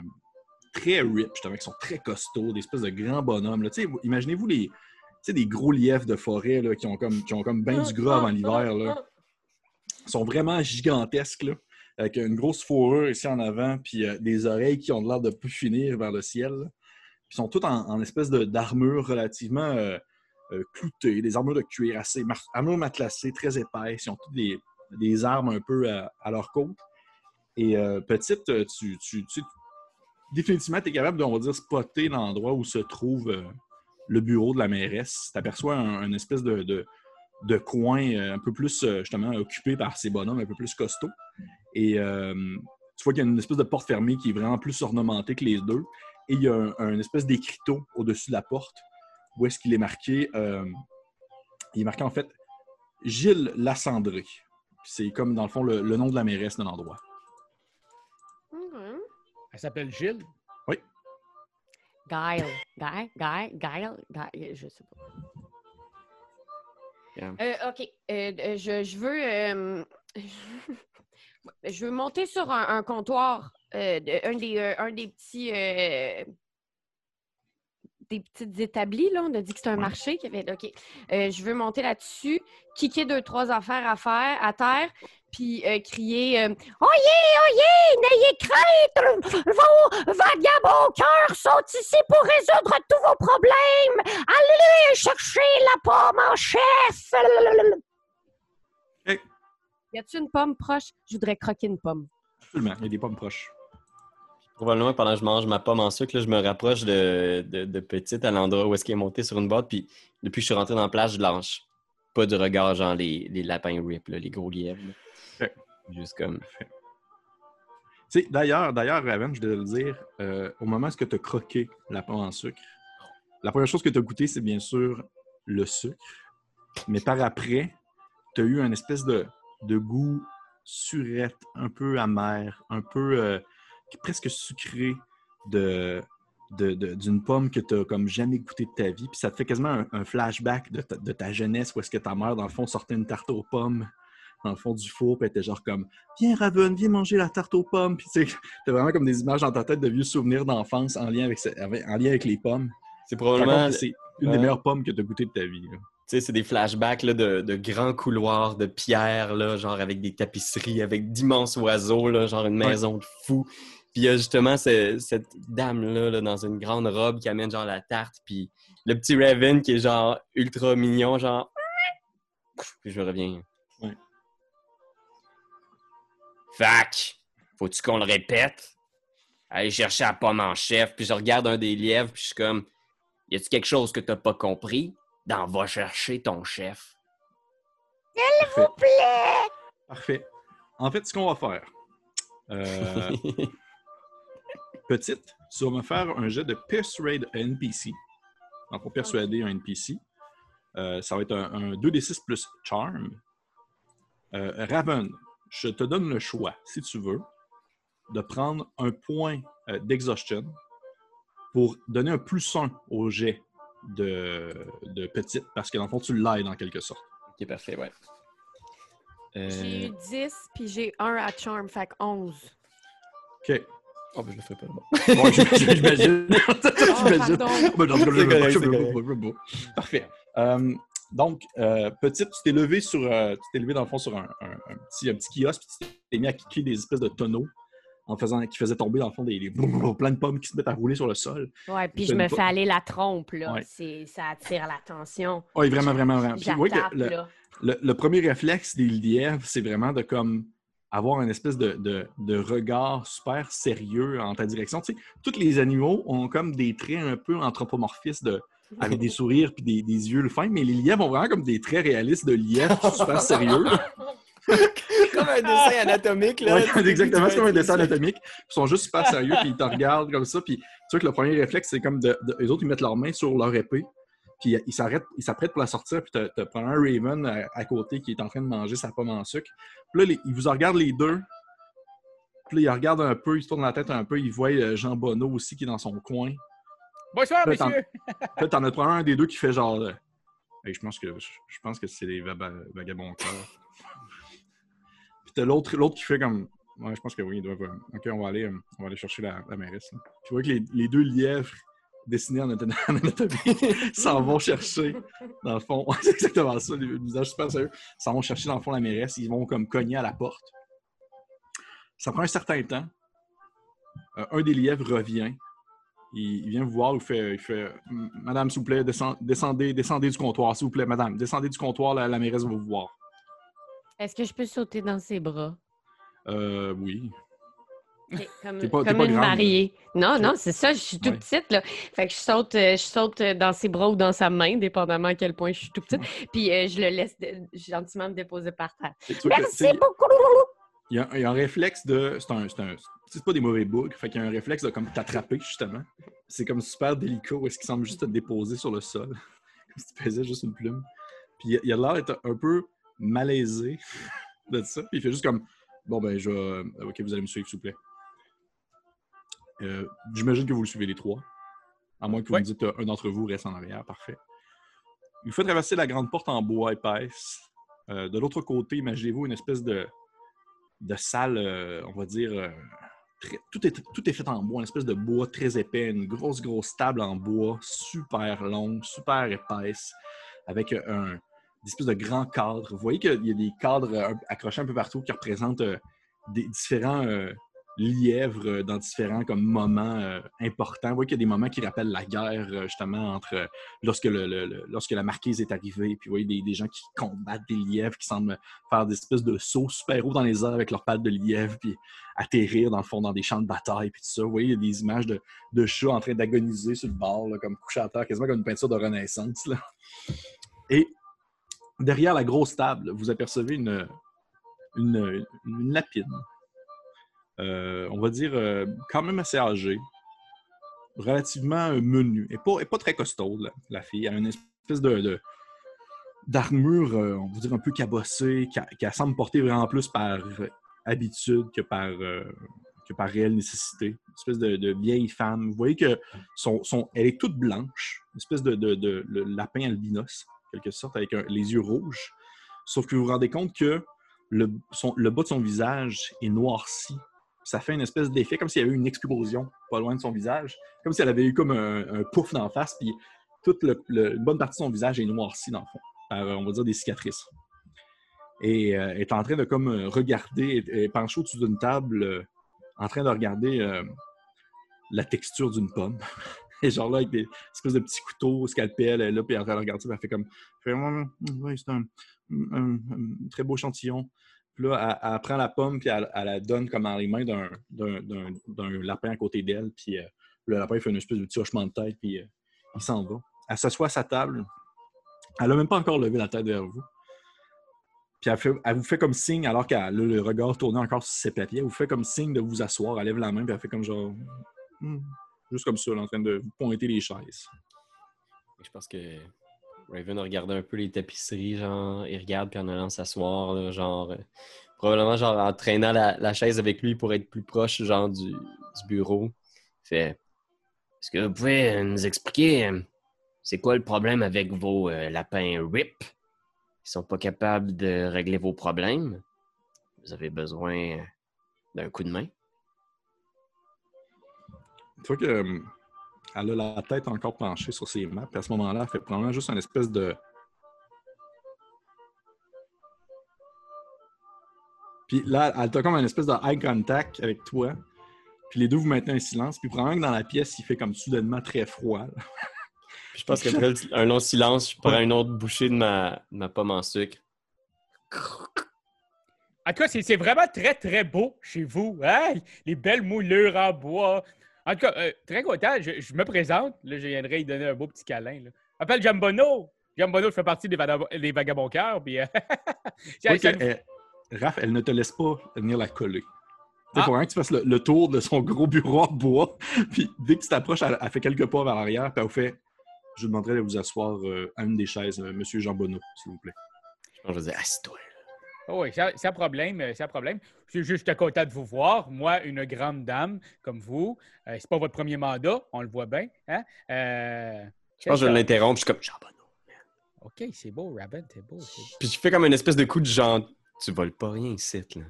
très rip, justement, qui sont très costauds, des espèces de grands bonhommes. Imaginez-vous les, des gros lièvres de forêt là, qui ont comme, qui ont comme ben du gras avant l'hiver. Ils sont vraiment gigantesques. Là. avec une grosse fourrure ici en avant, puis euh, des oreilles qui ont l'air de plus finir vers le ciel. Ils sont tous en, en espèce d'armure relativement euh, euh, cloutée, des armures de cuir assez, armures matelassées, très épaisses. Ils ont toutes des, des armes un peu à, leur côte. Et euh, petite, tu, tu, tu- définitivement, tu es capable de, on va dire, spotter l'endroit où se trouve euh, le bureau de la mairesse. Tu aperçois un, espèce de, de, coin euh, un peu plus, euh, justement, occupé par ces bonhommes un peu plus costauds. Et tu vois qu'il y a une espèce de porte fermée qui est vraiment plus ornementée que les deux. Et il y a un, espèce d'écriteau au-dessus de la porte où est-ce qu'il est marqué. il est marqué en fait Gilles Lassandré. C'est comme dans le fond le, le nom de la mairesse de l'endroit. Elle s'appelle Gilles? Guile. Guile, Guile, Guile, Guile, je sais pas. Yeah. Euh, OK. Euh, euh, je, je veux... euh, [LAUGHS] je veux monter sur un, un comptoir. euh, de- un, des, euh, un des petits... des petites établis, là. On a dit que c'était un Ouais. marché. Qui avait... OK. Euh, je veux monter là-dessus, kicker deux, trois affaires à faire à terre, puis euh, crier... euh, oyez, n'ayez crainte! Vos vagabonds cœurs sont ici pour résoudre tous vos problèmes! Allez chercher la pomme en chef! y a-tu une pomme proche? Je voudrais croquer une pomme. Absolument, il y a des pommes proches. Probablement, pendant que je mange ma pomme en sucre, là, je me rapproche de, de, de petite à l'endroit où est-ce qu'il est monté sur une boîte. Puis depuis que je suis rentré dans la plage, je lâche pas de regard, genre les, les lapins rip, là, les gros lièvres. là. Juste comme. Tu sais, d'ailleurs, d'ailleurs, Raven, je devais le dire, euh, au moment où tu as croqué la pomme en sucre, la première chose que tu as goûté, c'est bien sûr le sucre. Mais par après, tu as eu un espèce de, de goût surette, un peu amer, un peu euh, presque sucré de, de- de- d'une pomme que tu comme jamais goûté de ta vie. Puis ça te fait quasiment un, un flashback de ta, de ta jeunesse où est-ce que ta mère, dans le fond, sortait une tarte aux pommes dans le fond du four, puis elle était genre comme Viens, Raven, viens manger la tarte aux pommes. Puis tu t'as vraiment comme des images dans ta tête de vieux souvenirs d'enfance en, lien avec en lien avec les pommes. C'est probablement. c'est une ouais. des meilleures pommes que tu as goûtées de ta vie. là. Sais, c'est des flashbacks là, de, de grands couloirs de pierre, là, genre avec des tapisseries, avec d'immenses oiseaux, là, genre une maison de fou. Puis il y a justement ce- cette dame-là là, dans une grande robe qui amène genre la tarte, puis le petit Raven qui est genre ultra mignon, genre. Puis je reviens. Ouais. Fac! Faut-tu qu'on le répète? Aller chercher la pomme en chef, puis je regarde un des lièvres, puis je suis comme. Y a-tu quelque chose que t'as pas compris? Dans va chercher ton chef. Parfait. Plaît! Parfait. En fait, ce qu'on va faire, euh, [LAUGHS] petite, tu vas me faire un jet de Persuade NPC. Donc, pour persuader un NPC, euh, ça va être un, un 2d6 plus Charm. Euh, Raven, je te donne le choix, si tu veux, de prendre un point euh, d'exhaustion pour donner un plus 1 au jet de, de petite, parce que dans le fond, tu l'aides en quelque sorte. ok, parfait, ouais. J'ai Euh... eu 10, puis j'ai 1 à charm, fait que 11. OK. Oh, ben, je le ferai pas. Bon. Bon, [LAUGHS] j'imagine. [LAUGHS] j'imagine. [LAUGHS] Ben, je- je- Parfait. Euh, donc, euh, petite, tu t'es levé sur, euh, tu t'es levé dans le fond sur un, un- un petit, un petit kiosque, puis tu t'es mis à kicker des espèces de tonneaux en faisant, qui faisaient tomber dans le fond des, des plein de pommes qui se mettent à rouler sur le sol. Ouais, puis je me fais aller la trompe, là. Ouais. C'est, ça attire l'attention. Oui, vraiment, vraiment, vraiment. Puis, vous voyez que J'attaque, le, là. le- le premier réflexe des lièvres, c'est vraiment de comme avoir une espèce de, de- de regard super sérieux en ta direction. Tu sais, tous les animaux ont comme des traits un peu anthropomorphistes de, avec des sourires puis des, des yeux le fins, mais les lièvres ont vraiment comme des traits réalistes de lièvres super sérieux. [LAUGHS] comme un dessin anatomique, là. Ouais, exactement, c'est comme un dessin anatomique. Ils sont juste super sérieux, puis ils te regardent comme ça. Puis tu vois que le premier réflexe, c'est comme de, de- eux autres, ils mettent leurs mains sur leur épée, puis ils s'arrêtent, ils s'apprêtent pour la sortir, puis t'as t'as probablement un Raven à, à côté qui est en train de manger sa pomme en sucre. Puis là, les- ils vous regardent les deux. Puis là, ils regardent un peu, ils se tournent la tête un peu, ils voient euh, Jean Bonneau aussi qui est dans son coin. Bonsoir, Là, t'en- messieurs! [LAUGHS] Puis là, t'en as un des deux qui fait genre. euh, Hey, je pense que je, je pense que c'est les vagabonds cœurs. Puis l'autre, l'autre qui fait comme. Je pense que oui, ils doivent. euh, Ok, on va aller, euh, on va aller chercher la, mairesse. tu vois que les, deux lièvres dessinés en anatomie en anatomie [LAUGHS] s'en vont chercher, dans le fond. [LAUGHS] C'est exactement ça, les visages super sérieux. S'en vont chercher, dans le fond, la mairesse. Ils vont comme cogner à la porte. ça prend un certain temps. Euh, un des lièvres revient. Il, vient vous voir, il fait, il fait Madame, s'il vous plaît, descend- descendez, descendez du comptoir, s'il vous plaît, madame, descendez du comptoir, la, la mairesse va vous voir. Est-ce que je peux sauter dans ses bras? Euh, oui. Comme, pas- comme une grande, mariée. Non, Ok. non, c'est ça, je suis Ouais. petite, là. Fait que je saute, euh, je saute euh, dans ses bras ou dans sa main, dépendamment à quel point je suis tout petite. Puis euh, je le laisse de- gentiment me déposer par terre. Merci beaucoup. Il y, a, il y a un réflexe de. C'est un. C'est pas des mauvais bugs. Fait qu'il y a un réflexe de comme t'attraper, justement. C'est comme super délicat où est-ce qu'il semble juste te déposer sur le sol. [LAUGHS] comme si tu pesais juste une plume. Puis il il a l'air d'être un peu malaisé [LAUGHS] de ça. Puis il fait juste comme Bon, ben, je vais. euh, Ok, vous allez me suivre, s'il vous plaît. Euh, J'imagine que vous le suivez les trois. À moins que vous Ouais. me dites euh, un d'entre vous reste en arrière. Parfait. Il fait traverser la grande porte en bois épaisse. Euh, de l'autre côté, imaginez-vous une espèce de, de salle, on va dire. très- tout, est, tout est fait en bois, une espèce de bois très épais, une grosse, grosse table en bois, super longue, super épaisse, avec un, des espèces de grands cadres. Vous voyez qu'il y a des cadres euh, accrochés un peu partout qui représentent euh, des différents euh, lièvres dans différents comme, moments importants. Vous voyez qu'il y a des moments qui rappellent la guerre, justement, entre lorsque, lorsque la marquise est arrivée. Puis vous voyez des, gens qui combattent des lièvres, qui semblent faire des espèces de sauts super hauts dans les airs avec leurs pattes de lièvre, puis atterrir dans le fond dans des champs de bataille, puis tout ça. Vous voyez, il y a des images de, de chats en train d'agoniser sur le bord, comme couchés à terre, quasiment comme une peinture de Renaissance. là. Et derrière la grosse table, vous apercevez une, lapine. Euh, on va dire euh, quand même assez âgée, relativement euh, menue, et pas, et pas très costaud, la, fille. Elle a une espèce de, d'armure, on va dire un peu cabossée, qu'elle semble porter vraiment plus par habitude que par, réelle nécessité. Une espèce de, vieille femme. Vous voyez que son, elle est toute blanche, une espèce de, de- lapin albinos, quelque sorte, avec les yeux rouges. Sauf que vous vous rendez compte que le, bas de son visage est noirci. Ça fait une espèce d'effet comme s'il y avait eu une explosion pas loin de son visage. Comme si elle avait eu comme un, pouf d'en face, puis toute le- une bonne partie de son visage est noircie dans le fond, par, euh, on va dire, des cicatrices. Et euh, elle est en train de comme euh, regarder, elle est penchée au-dessus d'une table, euh, en train de regarder la texture d'une pomme. [LAUGHS] Et [LAUGHS] genre là, avec des espèces de petits couteaux, scalpel, là, puis elle est en train de regarder ça, elle fait comme, c'est un, très beau échantillon. Puis là, elle, prend la pomme, puis elle, la donne comme dans les mains d'un, lapin à côté d'elle, puis euh, le lapin fait une espèce de petit hochement de tête, puis euh, il s'en va. Elle s'assoit à sa table. Elle n'a même pas encore levé la tête vers vous. Puis elle vous fait comme signe, alors qu'elle a le regard tourné encore sur ses papiers, elle vous fait comme signe de vous asseoir. Elle lève la main, puis elle fait comme genre. Hmm. Juste comme ça, là, en train de pointer les chaises. Je pense que Raven a regardé un peu les tapisseries, genre, il regarde puis en allant s'asseoir, genre, euh, probablement genre en traînant la, chaise avec lui pour être plus proche, genre, du, bureau. Fait Est-ce que vous pouvez nous expliquer euh, c'est quoi le problème avec vos euh, lapins RIP? Ils sont pas capables de régler vos problèmes? Vous avez besoin d'un coup de main? Tu vois que euh, elle a la tête encore penchée sur ses mains, puis à ce moment-là, elle fait probablement juste une espèce de. Puis là, elle a comme une espèce de eye contact avec toi. Puis les deux vous maintenez un silence. Puis probablement que dans la pièce, il fait comme soudainement très froid. Puis je pense qu'après un long silence, je prends une autre bouchée de ma, de ma pomme en sucre. En tout cas, c'est c'est vraiment très, très beau chez vous. Hein? Les belles moulures en bois. En tout cas, euh, très content. Je, je me présente. Là, je viendrai lui donner un beau petit câlin. Là. Je m'appelle Jambono. Jambono, je fais partie des, vagab- des vagabonds cœurs. Puis, euh, [LAUGHS] elle- Raph, elle ne te laisse pas venir la coller. Il Ah. faut vraiment que tu fasses le, le tour de son [LAUGHS] gros bureau en bois. Puis dès que tu t'approches, elle, elle fait quelques pas vers l'arrière. Puis elle vous fait Je vous demanderai de vous asseoir euh, à une des chaises, euh, Monsieur Jean Bonneau, s'il vous plaît. Je pense que je vais dire Assis-toi. Oh oui, c'est un problème, euh, c'est un problème. Je suis juste content de vous voir. Moi, une grande dame comme vous. Euh, c'est pas votre premier mandat, on le voit bien. Hein? Euh, Je pense que je vais l'interrompre. Je suis comme Jean Bonneau. OK, c'est beau, Raven, c'est beau. beau. Puis je fais comme une espèce de coup de genre, tu voles pas rien ici, là.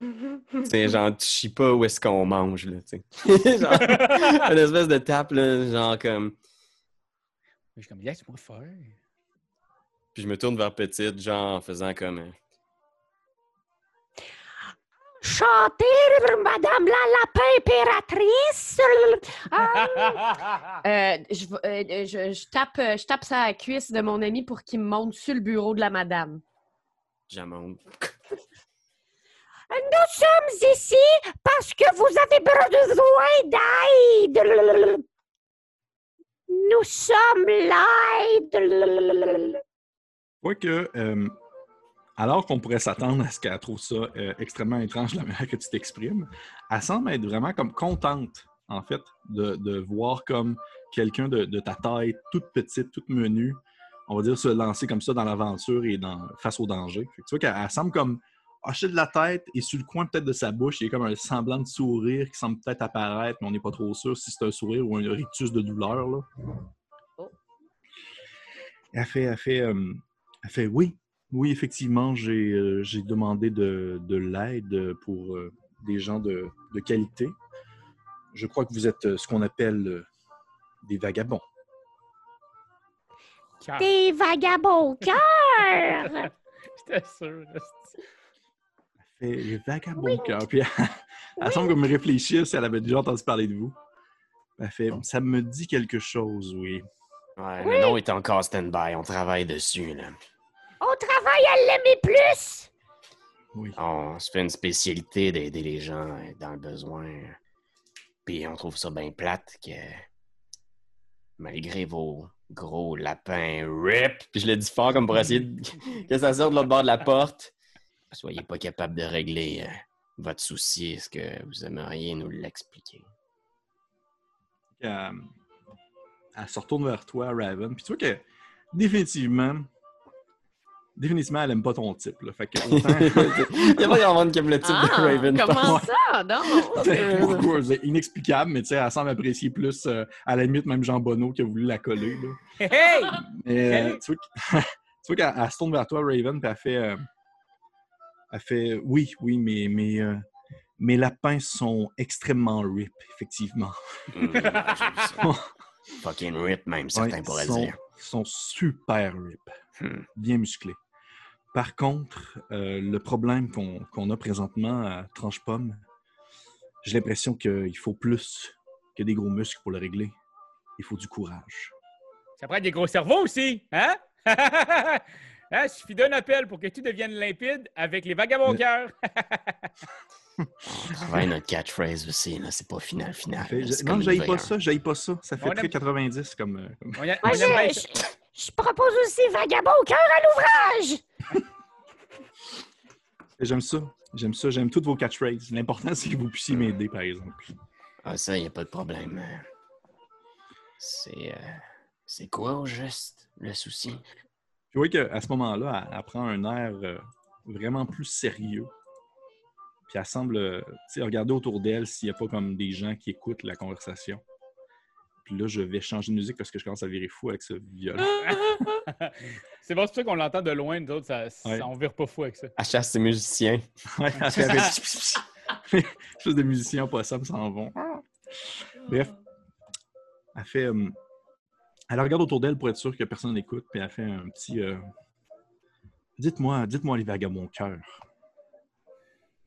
[LAUGHS] C'est genre, tu chies pas où est-ce qu'on mange, là, tu sais. [LAUGHS] genre, une espèce de tape, là, genre comme. Je suis comme, laisse-moi faire. Puis je me tourne vers Petite, genre en faisant comme. Euh, chanter Madame la lapin impératrice. [LAUGHS] Euh, je, vais- euh, je, je tape, euh, je tape sa cuisse de mon ami pour qu'il me monte sur le bureau de la madame. J'amende. nous sommes ici parce que vous avez besoin d'aide. Nous sommes l'aide. que, euh, alors qu'on pourrait s'attendre à ce qu'elle trouve ça euh, extrêmement étrange la manière que tu t'exprimes, elle semble être vraiment comme contente, en fait, de, de voir comme quelqu'un de, de ta taille, toute petite, toute menue, on va dire, se lancer comme ça dans l'aventure et dans, face au danger. Fait que tu vois qu'elle elle semble comme hocher de la tête et sur le coin peut-être de sa bouche, il y a comme un semblant de sourire qui semble peut-être apparaître, mais on n'est pas trop sûr si c'est un sourire ou un rictus de douleur. Là. Oh. Elle fait, elle fait, euh, elle fait oui, oui, effectivement, j'ai euh, demandé de, de l'aide pour euh, des gens de, de qualité. Je crois que vous êtes euh, ce qu'on appelle euh, des vagabonds. Des vagabonds au cœur. [LAUGHS] J'étais sûr. fait les vagabonds cœur. Puis elle, elle semble comme réfléchir si elle avait déjà entendu parler de vous. Elle fait ça me dit quelque chose, oui. Ouais, le nom est encore stand-by. On travaille dessus, là. On travaille à l'aimer plus? Oui. On se fait une spécialité d'aider les gens euh, dans le besoin. Puis on trouve ça bien plate que, malgré vos gros lapins RIP, puis je le dis fort comme pour essayer de- [LAUGHS] que ça sorte de l'autre bord de la porte, soyez pas capable de régler euh, votre souci. Est-ce que vous aimeriez nous l'expliquer? Elle, elle se retourne vers toi, Raven. Puis tu vois que définitivement, définitivement, elle aime pas ton type. Là. Fait que [LAUGHS] autant- Il y a pas grand monde qui aime le type de Ah, Raven. je comment ça? Non! C'est pourquoi, c'est inexplicable, mais tu sais, elle semble apprécier plus, euh, à la limite, même Jean Bonneau qui a voulu la coller. Là. Hey! Mais, euh, [LAUGHS] tu vois qu'elle elle se tourne vers toi, Raven, puis elle fait, euh, elle fait Oui, oui, mais, mais euh, mes lapins sont extrêmement rip, effectivement. Ça. [LAUGHS] Fucking RIP, même, certains Ouais, pourraient sont, dire. sont super rip, Hmm. bien musclés. Par contre, euh, le problème qu'on qu'on a présentement à Tranche-Pomme, j'ai l'impression qu'il faut plus que des gros muscles pour le régler. Il faut du courage. Ça prend des gros cerveaux aussi, hein? [LAUGHS] hein? Suffit d'un appel pour que tout devienne limpide avec les vagabonds Le- cœur. On travaille notre catchphrase aussi, là. C'est pas final, final. Non, j'aille pas ça, j'aille pas ça. Ça fait On très aime- 90 comme. euh, comme- On a- Moi, on aime je, propose aussi vagabond au cœur à l'ouvrage. [LAUGHS] J'aime ça. J'aime ça. J'aime toutes vos catchphrases. L'important, c'est que vous puissiez m'aider, par exemple. Ah, ça, y a pas de problème. C'est. euh, C'est quoi au juste le souci? Puis voyez qu'à ce moment-là, elle, elle prend un air euh, vraiment plus sérieux. Puis elle semble euh, tu sais, regarder autour d'elle s'il n'y a pas comme des gens qui écoutent la conversation. Puis là, je vais changer de musique parce que je commence à virer fou avec ce violon. [LAUGHS] C'est bon, c'est pour ça qu'on l'entend de loin, nous autres, ça, ça- Ouais. on vire pas fou avec ça. Elle chasse ses musiciens. Ouais, elle fait avec- Juste des musiciens [LAUGHS] [LAUGHS] possums s'en vont. Bref. Elle fait. euh, elle regarde autour d'elle pour être sûre que personne n'écoute, puis elle fait un petit. euh, Dites-moi, dites-moi les vagabonds cœur.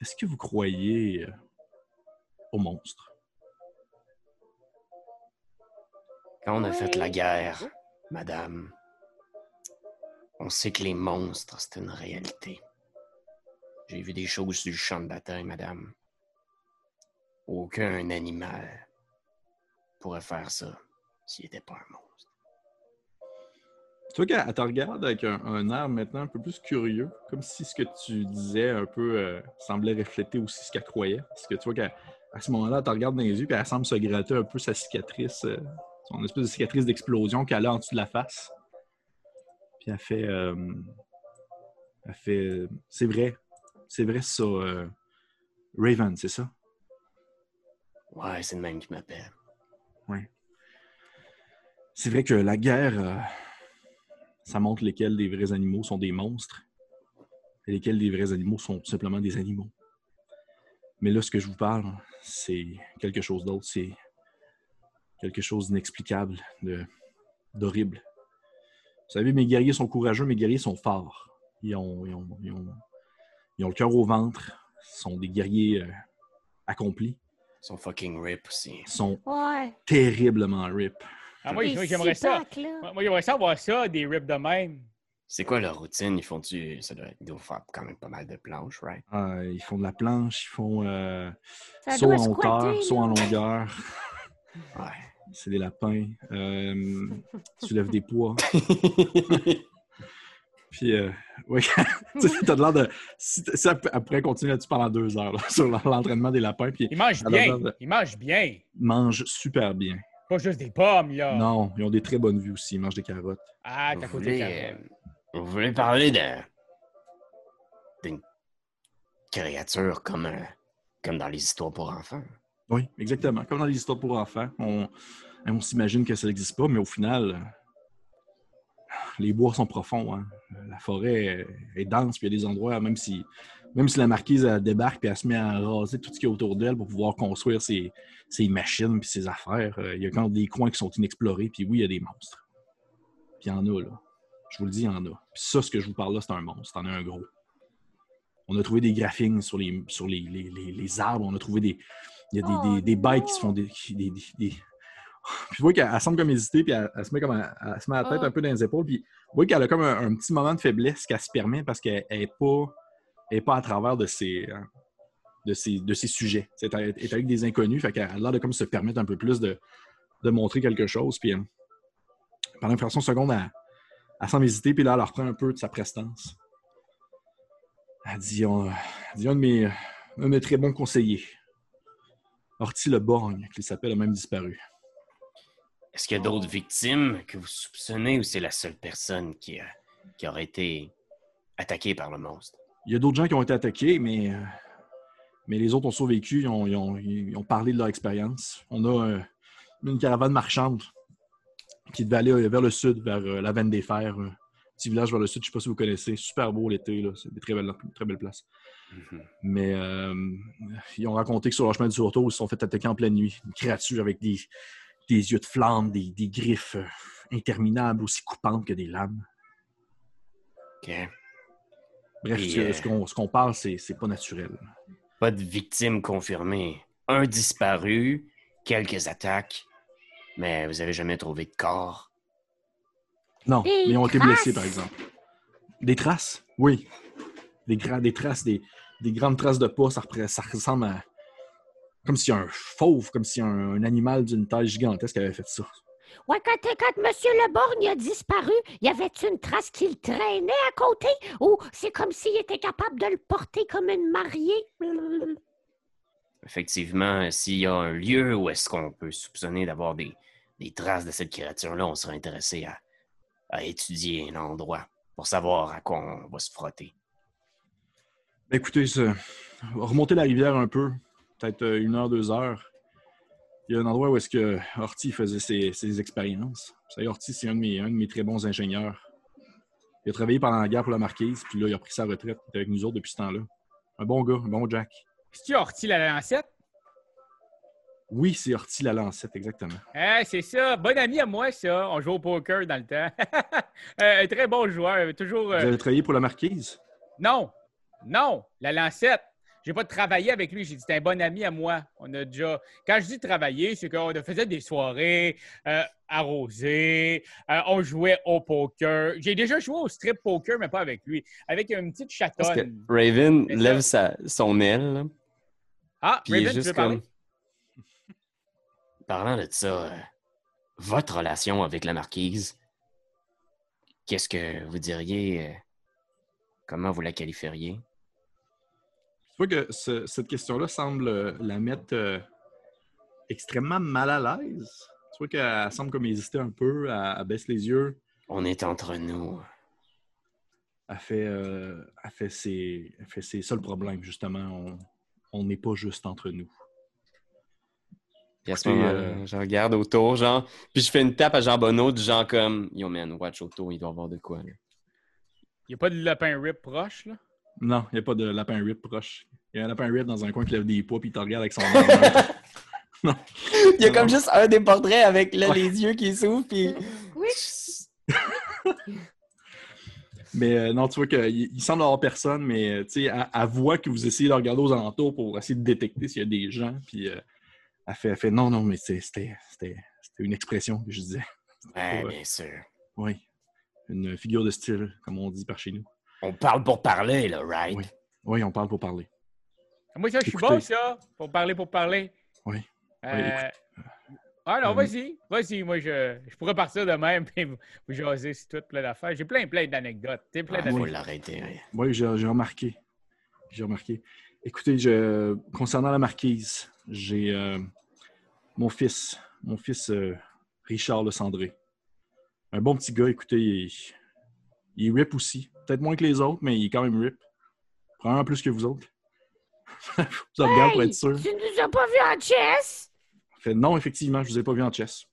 Est-ce que vous croyez euh, aux monstres? Quand on a fait la guerre, madame, on sait que les monstres, c'est une réalité. J'ai vu des choses sur le champ de bataille, madame. Aucun animal pourrait faire ça s'il n'était pas un monstre. Tu vois qu'elle elle te regarde avec un, un air maintenant un peu plus curieux, comme si ce que tu disais un peu euh, semblait refléter aussi ce qu'elle croyait. Parce que tu vois qu'à à ce moment-là, elle te regarde dans les yeux, puis elle semble se gratter un peu sa cicatrice, euh, son espèce de cicatrice d'explosion qu'elle a en dessous de la face. Puis elle fait. euh, elle fait. euh, c'est vrai. C'est vrai ça. euh, Raven, c'est ça? Ouais, c'est le même qui m'appelle. C'est vrai que la guerre, euh, ça montre lesquels des vrais animaux sont des monstres et lesquels des vrais animaux sont tout simplement des animaux. Mais là, ce que je vous parle, c'est quelque chose d'autre. C'est quelque chose d'inexplicable, de- d'horrible. Vous savez, mes guerriers sont courageux, mes guerriers sont forts. Ils ont, ils ont- ils ont- ils ont le cœur au ventre. sont des guerriers euh, accomplis. Ils sont fucking rip aussi. Ils sont Ouais. terriblement rip. Ah, moi, j'aimerais ça. là. Moi, j'aimerais ça avoir ça, des rips de même. C'est quoi leur routine? Ils font-tu. Ça doit, ils doivent faire quand même pas mal de planches, right? Ah, ils font de la planche, ils font euh, saut en squatter, hauteur, saut en longueur. Ouais. C'est des lapins. Euh, soulèvent des poids. [LAUGHS] Puis, euh, oui, [LAUGHS] tu sais, t'as de l'air de. Si, elle pourrait continuer là-dessus pendant deux heures, là, [LAUGHS] sur l'entraînement des lapins, puis Ils mangent bien. alors, Ils mangent bien. ils mangent super bien. Pas juste des pommes, là. Non, ils ont des très bonnes vues aussi, ils mangent des carottes. Ah, t'as côté voulez, carotte. euh, vous voulez parler de. d'une créature comme, euh, comme dans les histoires pour enfants? Oui, exactement. Comme dans les histoires pour enfants, on, on s'imagine que ça n'existe pas, mais au final, les bois sont profonds. hein. La forêt est dense, puis il y a des endroits, même si, même si la marquise débarque et elle se met à raser tout ce qui est autour d'elle pour pouvoir construire ses, machines puis ses affaires, euh, il y a quand des coins qui sont inexplorés, puis oui, il y a des monstres. Puis il y en a, là. Je vous le dis, il y en a. Puis ça, ce que je vous parle là, c'est un monstre. C'en est un gros. On a trouvé des graphines sur les, sur les- les- les arbres. On a trouvé des. Il y a des, Oh des- des bêtes qui se font des. des- des- des- [LAUGHS] Puis vous voyez qu'elle elle semble comme hésiter, puis elle, elle se met comme à- elle se met la tête Oh. un peu dans les épaules. Puis vous voyez qu'elle a comme un, un petit moment de faiblesse qu'elle se permet parce qu'elle n'est pas, elle est pas à travers de ses, hein, de ses, de ses sujets. Elle est avec des inconnus, fait qu'elle a l'air de comme se permettre un peu plus de, de montrer quelque chose. Puis euh, pendant une fraction de seconde, elle, elle semble hésiter, puis là, elle reprend un peu de sa prestance. Elle dit, on- elle dit un, de mes, un de mes très bons conseillers, Orty Le Borgne, qui s'appelle, a même disparu. Est-ce qu'il y a d'autres victimes que vous soupçonnez ou c'est la seule personne qui, a- qui aurait été attaquée par le monstre? Il y a d'autres gens qui ont été attaqués, mais, euh, mais les autres ont survécu, ils ont, ils ont- ils ont parlé de leur expérience. On a euh, une caravane marchande qui devait aller euh, vers le sud, vers euh, la Veine des Fers, petit village vers le sud, je ne sais pas si vous connaissez. Super beau l'été, c'est des très belles, très belles places. Mhm. Mais euh, ils ont raconté que sur leur chemin du retour, ils se sont fait attaquer en pleine nuit. Une créature avec des, des yeux de flamme, des, des griffes euh, interminables, aussi coupantes que des lames. OK. Bref, Et, ce, euh, ce qu'on ce qu'on parle, c'est c'est pas naturel. Pas de victimes confirmées. Un disparu, quelques attaques, mais vous avez jamais trouvé de corps. Non, Des mais ils ont été blessés, par exemple. Des traces? Oui. Des, gra- des traces, des, des grandes traces de pas, ça, ressemble à. Comme si un fauve, comme si un, un animal d'une taille gigantesque avait fait ça. Ouais, quand, quand M. Leborgne a disparu, y avait-tu une trace qui le traînait à côté? Ou c'est comme s'il était capable de le porter comme une mariée? Effectivement, s'il y a un lieu où est-ce qu'on peut soupçonner d'avoir des, des traces de cette créature-là, on serait intéressé à, à étudier l'endroit pour savoir à quoi on va se frotter. Ben, écoutez, ça, remonter la rivière un peu, peut-être euh, une heure, deux heures. Il y a un endroit où est-ce que Horty faisait ses, ses expériences. Vous savez, Horty, c'est un, de mes- un de mes très bons ingénieurs. Il a travaillé pendant la guerre pour la Marquise, puis là, il a pris sa retraite. Il est avec nous autres depuis ce temps-là. Un bon gars, un bon Jack. C'est-tu Horty la lancette? Oui, c'est Horty la Lancette, exactement. Ah, c'est ça. Bon ami à moi, ça. On joue au poker dans le temps. [LAUGHS] Euh, un très bon joueur. Toujours. euh, Vous avez travaillé pour la Marquise? Non, non, la lancette. J'ai pas travaillé avec lui. J'ai dit, c'est un bon ami à moi. On a déjà. Quand je dis travailler, c'est qu'on faisait des soirées euh, arrosées. euh, on jouait au poker. J'ai déjà joué au strip poker, mais pas avec lui. Avec une petite Parce que chatonne. Raven lève sa- son aile, là, Ah, puis Raven, tu veux parler? comme. Parlant de ça, euh, votre relation avec la marquise, qu'est-ce que vous diriez? euh, comment vous la qualifieriez? Tu vois que ce- cette question-là semble euh, la mettre euh, extrêmement mal à l'aise. Tu vois qu'elle semble comme hésiter un peu, elle, elle baisse les yeux, On est entre nous. elle fait, euh, elle fait, ses, elle fait ses seuls problèmes, justement. On- n'est pas juste entre nous. Puis à ce moment-là, euh, je regarde autour, genre, puis je fais une tape à Jean Bonneau, du genre comme, Yo man, watch autour, il doit y avoir de quoi. là. Il n'y a pas de lapin rip proche, là? Non, il n'y a pas de lapin rip proche. Il y a un lapin rip dans un coin qui lève des poids puis il te regarde avec son arme. [LAUGHS] Il y a Non, comme non. juste un des portraits avec là, Ouais. les yeux qui s'ouvrent, puis. Oui. [LAUGHS] Mais euh, non, tu vois qu'il il semble avoir personne, mais euh, tu sais, elle, elle voit que vous essayez de regarder aux alentours pour essayer de détecter s'il y a des gens. Puis euh, elle, fait, elle fait non, non, mais c'était une expression que je disais. Ouais, Ouais. bien sûr. Oui. Une figure de style, comme on dit par chez nous. On parle pour parler, là, right? Oui. Oui, on parle pour parler. Moi, ça, je suis bon, ça, pour parler, pour parler. Oui. Euh, Ah non, Euh, vas-y, vas-y. Moi, je, je pourrais partir de même [LAUGHS] et vous vous jaser sur tout plein d'affaires. J'ai plein, plein d'anecdotes. Plein Ah, faut d'anecdotes. l'arrêter. ouais. Oui, j'ai j'ai remarqué. J'ai remarqué. Écoutez, je, concernant la marquise, j'ai euh, mon fils, mon fils euh, Richard Le Cendré. Un bon petit gars, écoutez, il, est- il est rip aussi. Peut-être moins que les autres, mais il est quand même rip. Probablement plus que vous autres. [LAUGHS] vous regardez pour Hey, être sûr. tu nous as pas vu en chess? Fait non, effectivement, je vous ai pas vu en chess.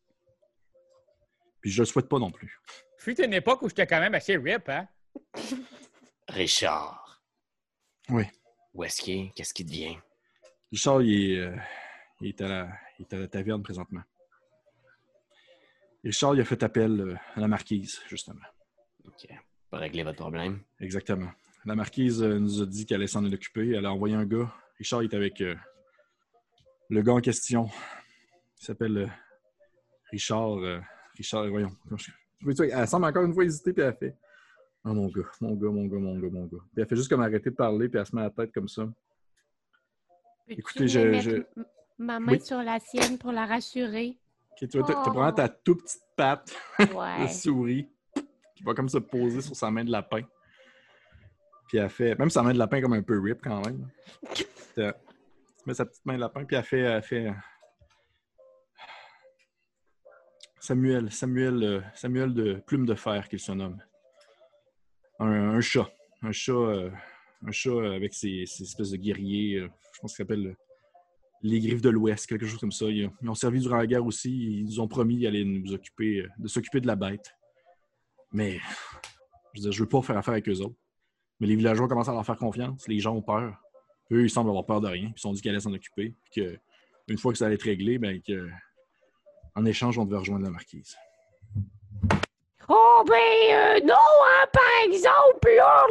Puis je le souhaite pas non plus. Fut une époque où j'étais quand même assez rip, hein? [LAUGHS] Richard. Oui. Où est-ce qu'il est? Qu'est-ce qu'il devient? Richard, il est, euh, il est à la, il est à la taverne présentement. Richard, il a fait appel euh, à la marquise, justement. OK. Pas régler votre problème. Exactement. La marquise euh, nous a dit qu'elle allait s'en occuper. Elle a envoyé un gars. Richard est avec euh, le gars en question. Il s'appelle euh, Richard. euh, Richard, voyons. Tu vois, Elle semble encore une fois hésiter, puis elle fait Oh mon gars, mon gars, mon gars, mon gars, mon gars. Puis elle fait juste comme arrêter de parler, puis elle se met la tête comme ça. Peux-tu Écoutez, je- mettre je- ma main Oui? sur la sienne pour la rassurer? Ok, tu vois, Oh. vraiment ta toute petite patte de [LAUGHS] Ouais. souris va comme se poser sur sa main de lapin. Puis elle fait, même sa main de lapin comme un peu rip quand même. Puis, [LAUGHS] euh, met sa petite main de lapin, puis elle fait, elle fait euh, Samuel, Samuel, euh, Samuel de Plume de Fer qu'il se nomme. Un, un chat. Un chat, euh, un chat avec ses, ses espèces de guerriers, euh, je pense qu'il s'appelle euh, les Griffes de l'Ouest, quelque chose comme ça. Ils, ils ont servi durant la guerre aussi. Ils nous ont promis d'aller nous occuper, euh, de s'occuper de la bête. Mais, je veux dire, je veux pas faire affaire avec eux autres. Mais les villageois commencent à leur faire confiance. Les gens ont peur. Eux, ils semblent avoir peur de rien. Ils se sont dit qu'ils allaient s'en occuper. Puis que, une fois que ça allait être réglé, ben, que, en échange, on devait rejoindre la marquise. Oh, ben euh, non, hein, par exemple, là.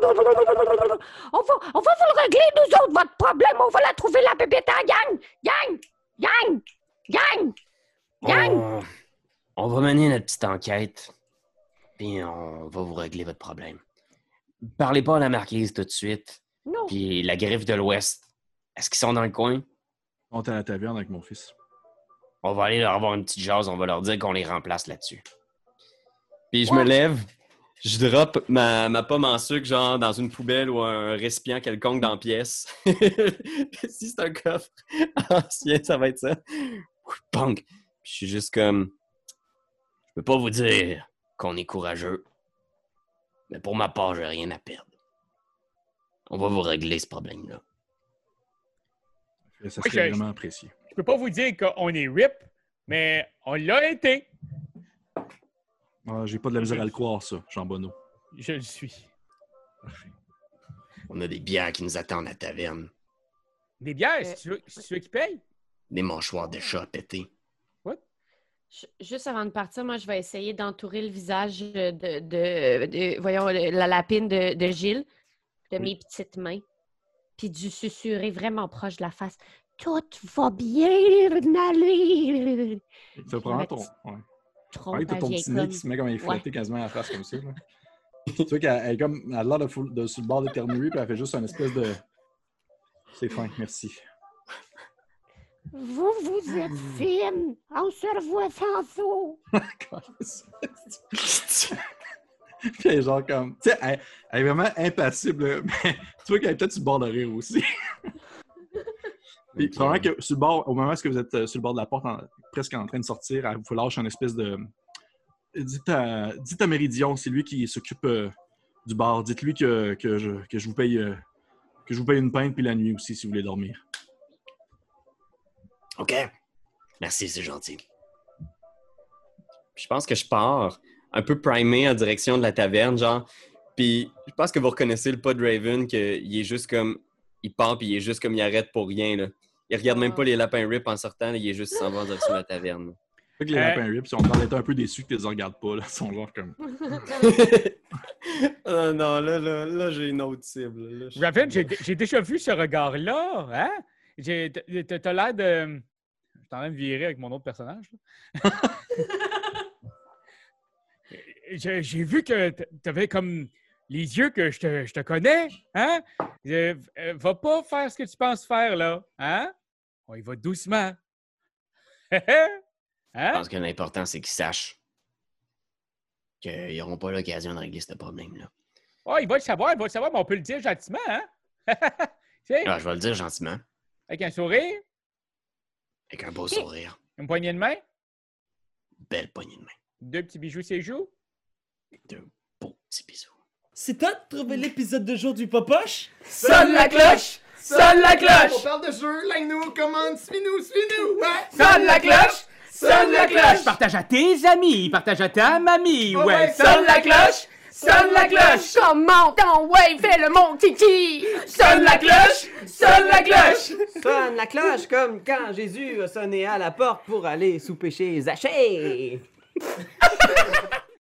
On va, on va vous le régler, nous autres, votre problème. On va la trouver, la bébête, hein, gang! Gang! Gang! Gang! Gang! On... on va mener notre petite enquête. Puis on va vous régler votre problème. Parlez pas à la marquise tout de suite. Non. Puis la griffe de l'Ouest. Est-ce qu'ils sont dans le coin? On est à la taverne avec mon fils. On va aller leur avoir une petite jase. On va leur dire qu'on les remplace là-dessus. Puis je me lève. Je drop ma, ma pomme en sucre, genre dans une poubelle ou un récipient quelconque dans la pièce. [LAUGHS] si c'est un coffre ancien, ça va être ça. Punk! Puis je suis juste comme. Je peux pas vous dire qu'on est courageux. Mais pour ma part, j'ai rien à perdre. On va vous régler ce problème-là. Ça Oui, serait je- vraiment apprécié. Je peux pas vous dire qu'on est rip, mais on l'a été. Ah, J'ai pas de la misère à le croire, ça, Jean Bonneau. Je le suis. Parfait. On a des bières qui nous attendent à la taverne. Des bières, Euh, c'est tu veux, c'est tu veux qui paye? Des mâchoires de chat pétés. Juste avant de partir, moi, je vais essayer d'entourer le visage de, de, de- voyons, la lapine de, de Gilles, de mes petites mains, puis du susurrer vraiment proche de la face. Tout va bien aller. Ça prend ton. Ouais. Ouais, t'as ton petit nez qui se met comme inflatté quasiment à la face comme ça. Là. tu vois qu'elle est comme. Elle a l'air de, sur le bord d'éternuer, puis elle fait juste une espèce de. C'est fin, merci. Vous, vous êtes fine. On se revoit tantôt. Puis elle est genre comme. Tu sais, elle, elle est vraiment impassible, [LAUGHS] mais tu vois qu'elle est peut-être sur le bord de rire aussi. Puis, Ok. probablement que sur le bord, au moment où vous êtes euh, sur le bord de la porte, en- presque en train de sortir, elle vous lâche un espèce de. Dites à, dites à Méridion, c'est lui qui s'occupe euh, du bar. Dites-lui que, que, je, que je vous paye. euh, que je vous paye une pinte puis la nuit aussi si vous voulez dormir. OK. Merci, c'est gentil. Puis je pense que je pars un peu primé en direction de la taverne, genre. Puis je pense que vous reconnaissez le pas de Raven, qu'il est juste comme. Il part, puis il est juste comme il arrête pour rien, là. Il regarde même pas les lapins rip en sortant, là, il est juste s'en va en direction de la taverne. Fait que les Euh. lapins rip, sont en train d'être un peu déçus que tu les regardes pas. Là. Ils sont genre comme. [LAUGHS] Ah non, là, là, là j'ai une autre cible. Raven, j'ai j'ai déjà vu ce regard-là, hein? J'ai- T'as l'air de... Je suis en train de virer avec mon autre personnage. là. [LAUGHS] J'ai vu que t'avais comme les yeux que je te, je te connais, hein? Euh, euh, va pas faire ce que tu penses faire, là, hein? On y va doucement. [LAUGHS] Je hein? pense que l'important, c'est qu'ils sachent qu'ils n'auront pas l'occasion de régler ce problème-là. Oh, il va le savoir, il va le savoir, mais on peut le dire gentiment, hein? [LAUGHS] Alors, je vais le dire gentiment, avec un sourire, avec un beau sourire, une poignée de main, belle poignée de main, deux petits bijoux sur les joues. deux beaux petits bisous. C'est toi de trouver l'épisode de jour du Popoche? Sonne la cloche! Sonne la On cloche! parle de jeu, like-nous, commande, suis-nous, suis-nous! Ouais! Sonne la cloche! Sonne la cloche! Partage à tes amis, partage à ta mamie, Oh ouais, Sonne la cloche! Sonne la cloche! Comment ton ouais, fais le mon kiki! Sonne la cloche! Sonne la cloche! Sonne la cloche comme quand Jésus a sonné à la porte pour aller souper chez Zachée.